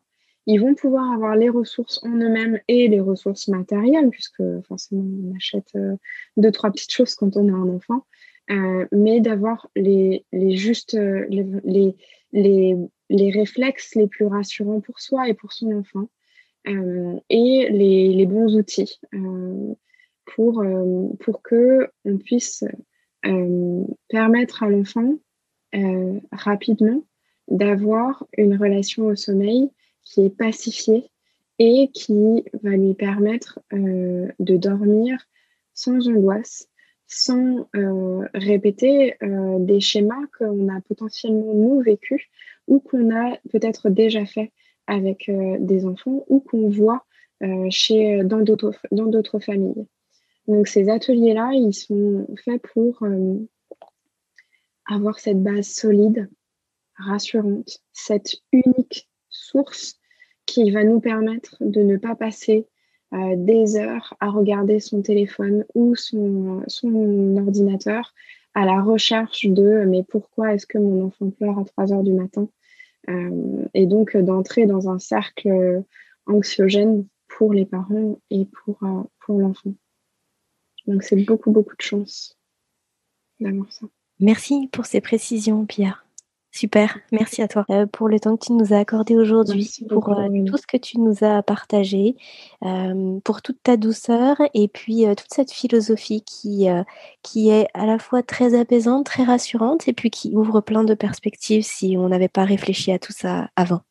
ils vont pouvoir avoir les ressources en eux-mêmes et les ressources matérielles, puisque forcément on achète deux, trois petites choses quand on a un enfant, euh, mais d'avoir les, les justes, les, les, les, réflexes les plus rassurants pour soi et pour son enfant, euh, et les, bons outils euh, pour, pour que on puisse permettre à l'enfant rapidement d'avoir une relation au sommeil qui est pacifiée et qui va lui permettre de dormir sans angoisse sans euh, répéter euh, des schémas qu'on a potentiellement nous vécus ou qu'on a peut-être déjà fait avec euh, des enfants ou qu'on voit chez, dans d'autres familles. Donc ces ateliers-là, ils sont faits pour avoir cette base solide, rassurante, cette unique source qui va nous permettre de ne pas passer euh, des heures à regarder son téléphone ou son, ordinateur à la recherche de mais pourquoi est-ce que mon enfant pleure à 3 heures du matin? Euh, et donc d'entrer dans un cercle anxiogène pour les parents et pour, euh, pour l'enfant. Donc c'est beaucoup, beaucoup de chance d'avoir ça. Merci pour ces précisions, Pierre. Super, merci à toi euh, pour le temps que tu nous as accordé aujourd'hui, pour euh, tout ce que tu nous as partagé, euh, pour toute ta douceur et puis toute cette philosophie qui, qui est à la fois très apaisante, très rassurante et puis qui ouvre plein de perspectives si on n'avait pas réfléchi à tout ça avant.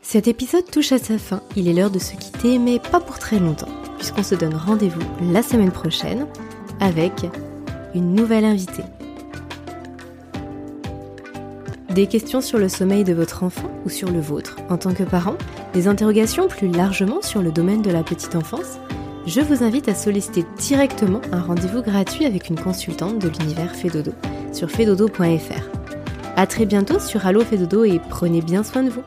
Cet épisode touche à sa fin, il est l'heure de se quitter mais pas pour très longtemps, puisqu'on se donne rendez-vous la semaine prochaine avec une nouvelle invitée. Des questions sur le sommeil de votre enfant ou sur le vôtre en tant que parent Des interrogations plus largement sur le domaine de la petite enfance Je vous invite à solliciter directement un rendez-vous gratuit avec une consultante de l'univers Fedodo sur fedodo.fr. A très bientôt sur Allo Fedodo et prenez bien soin de vous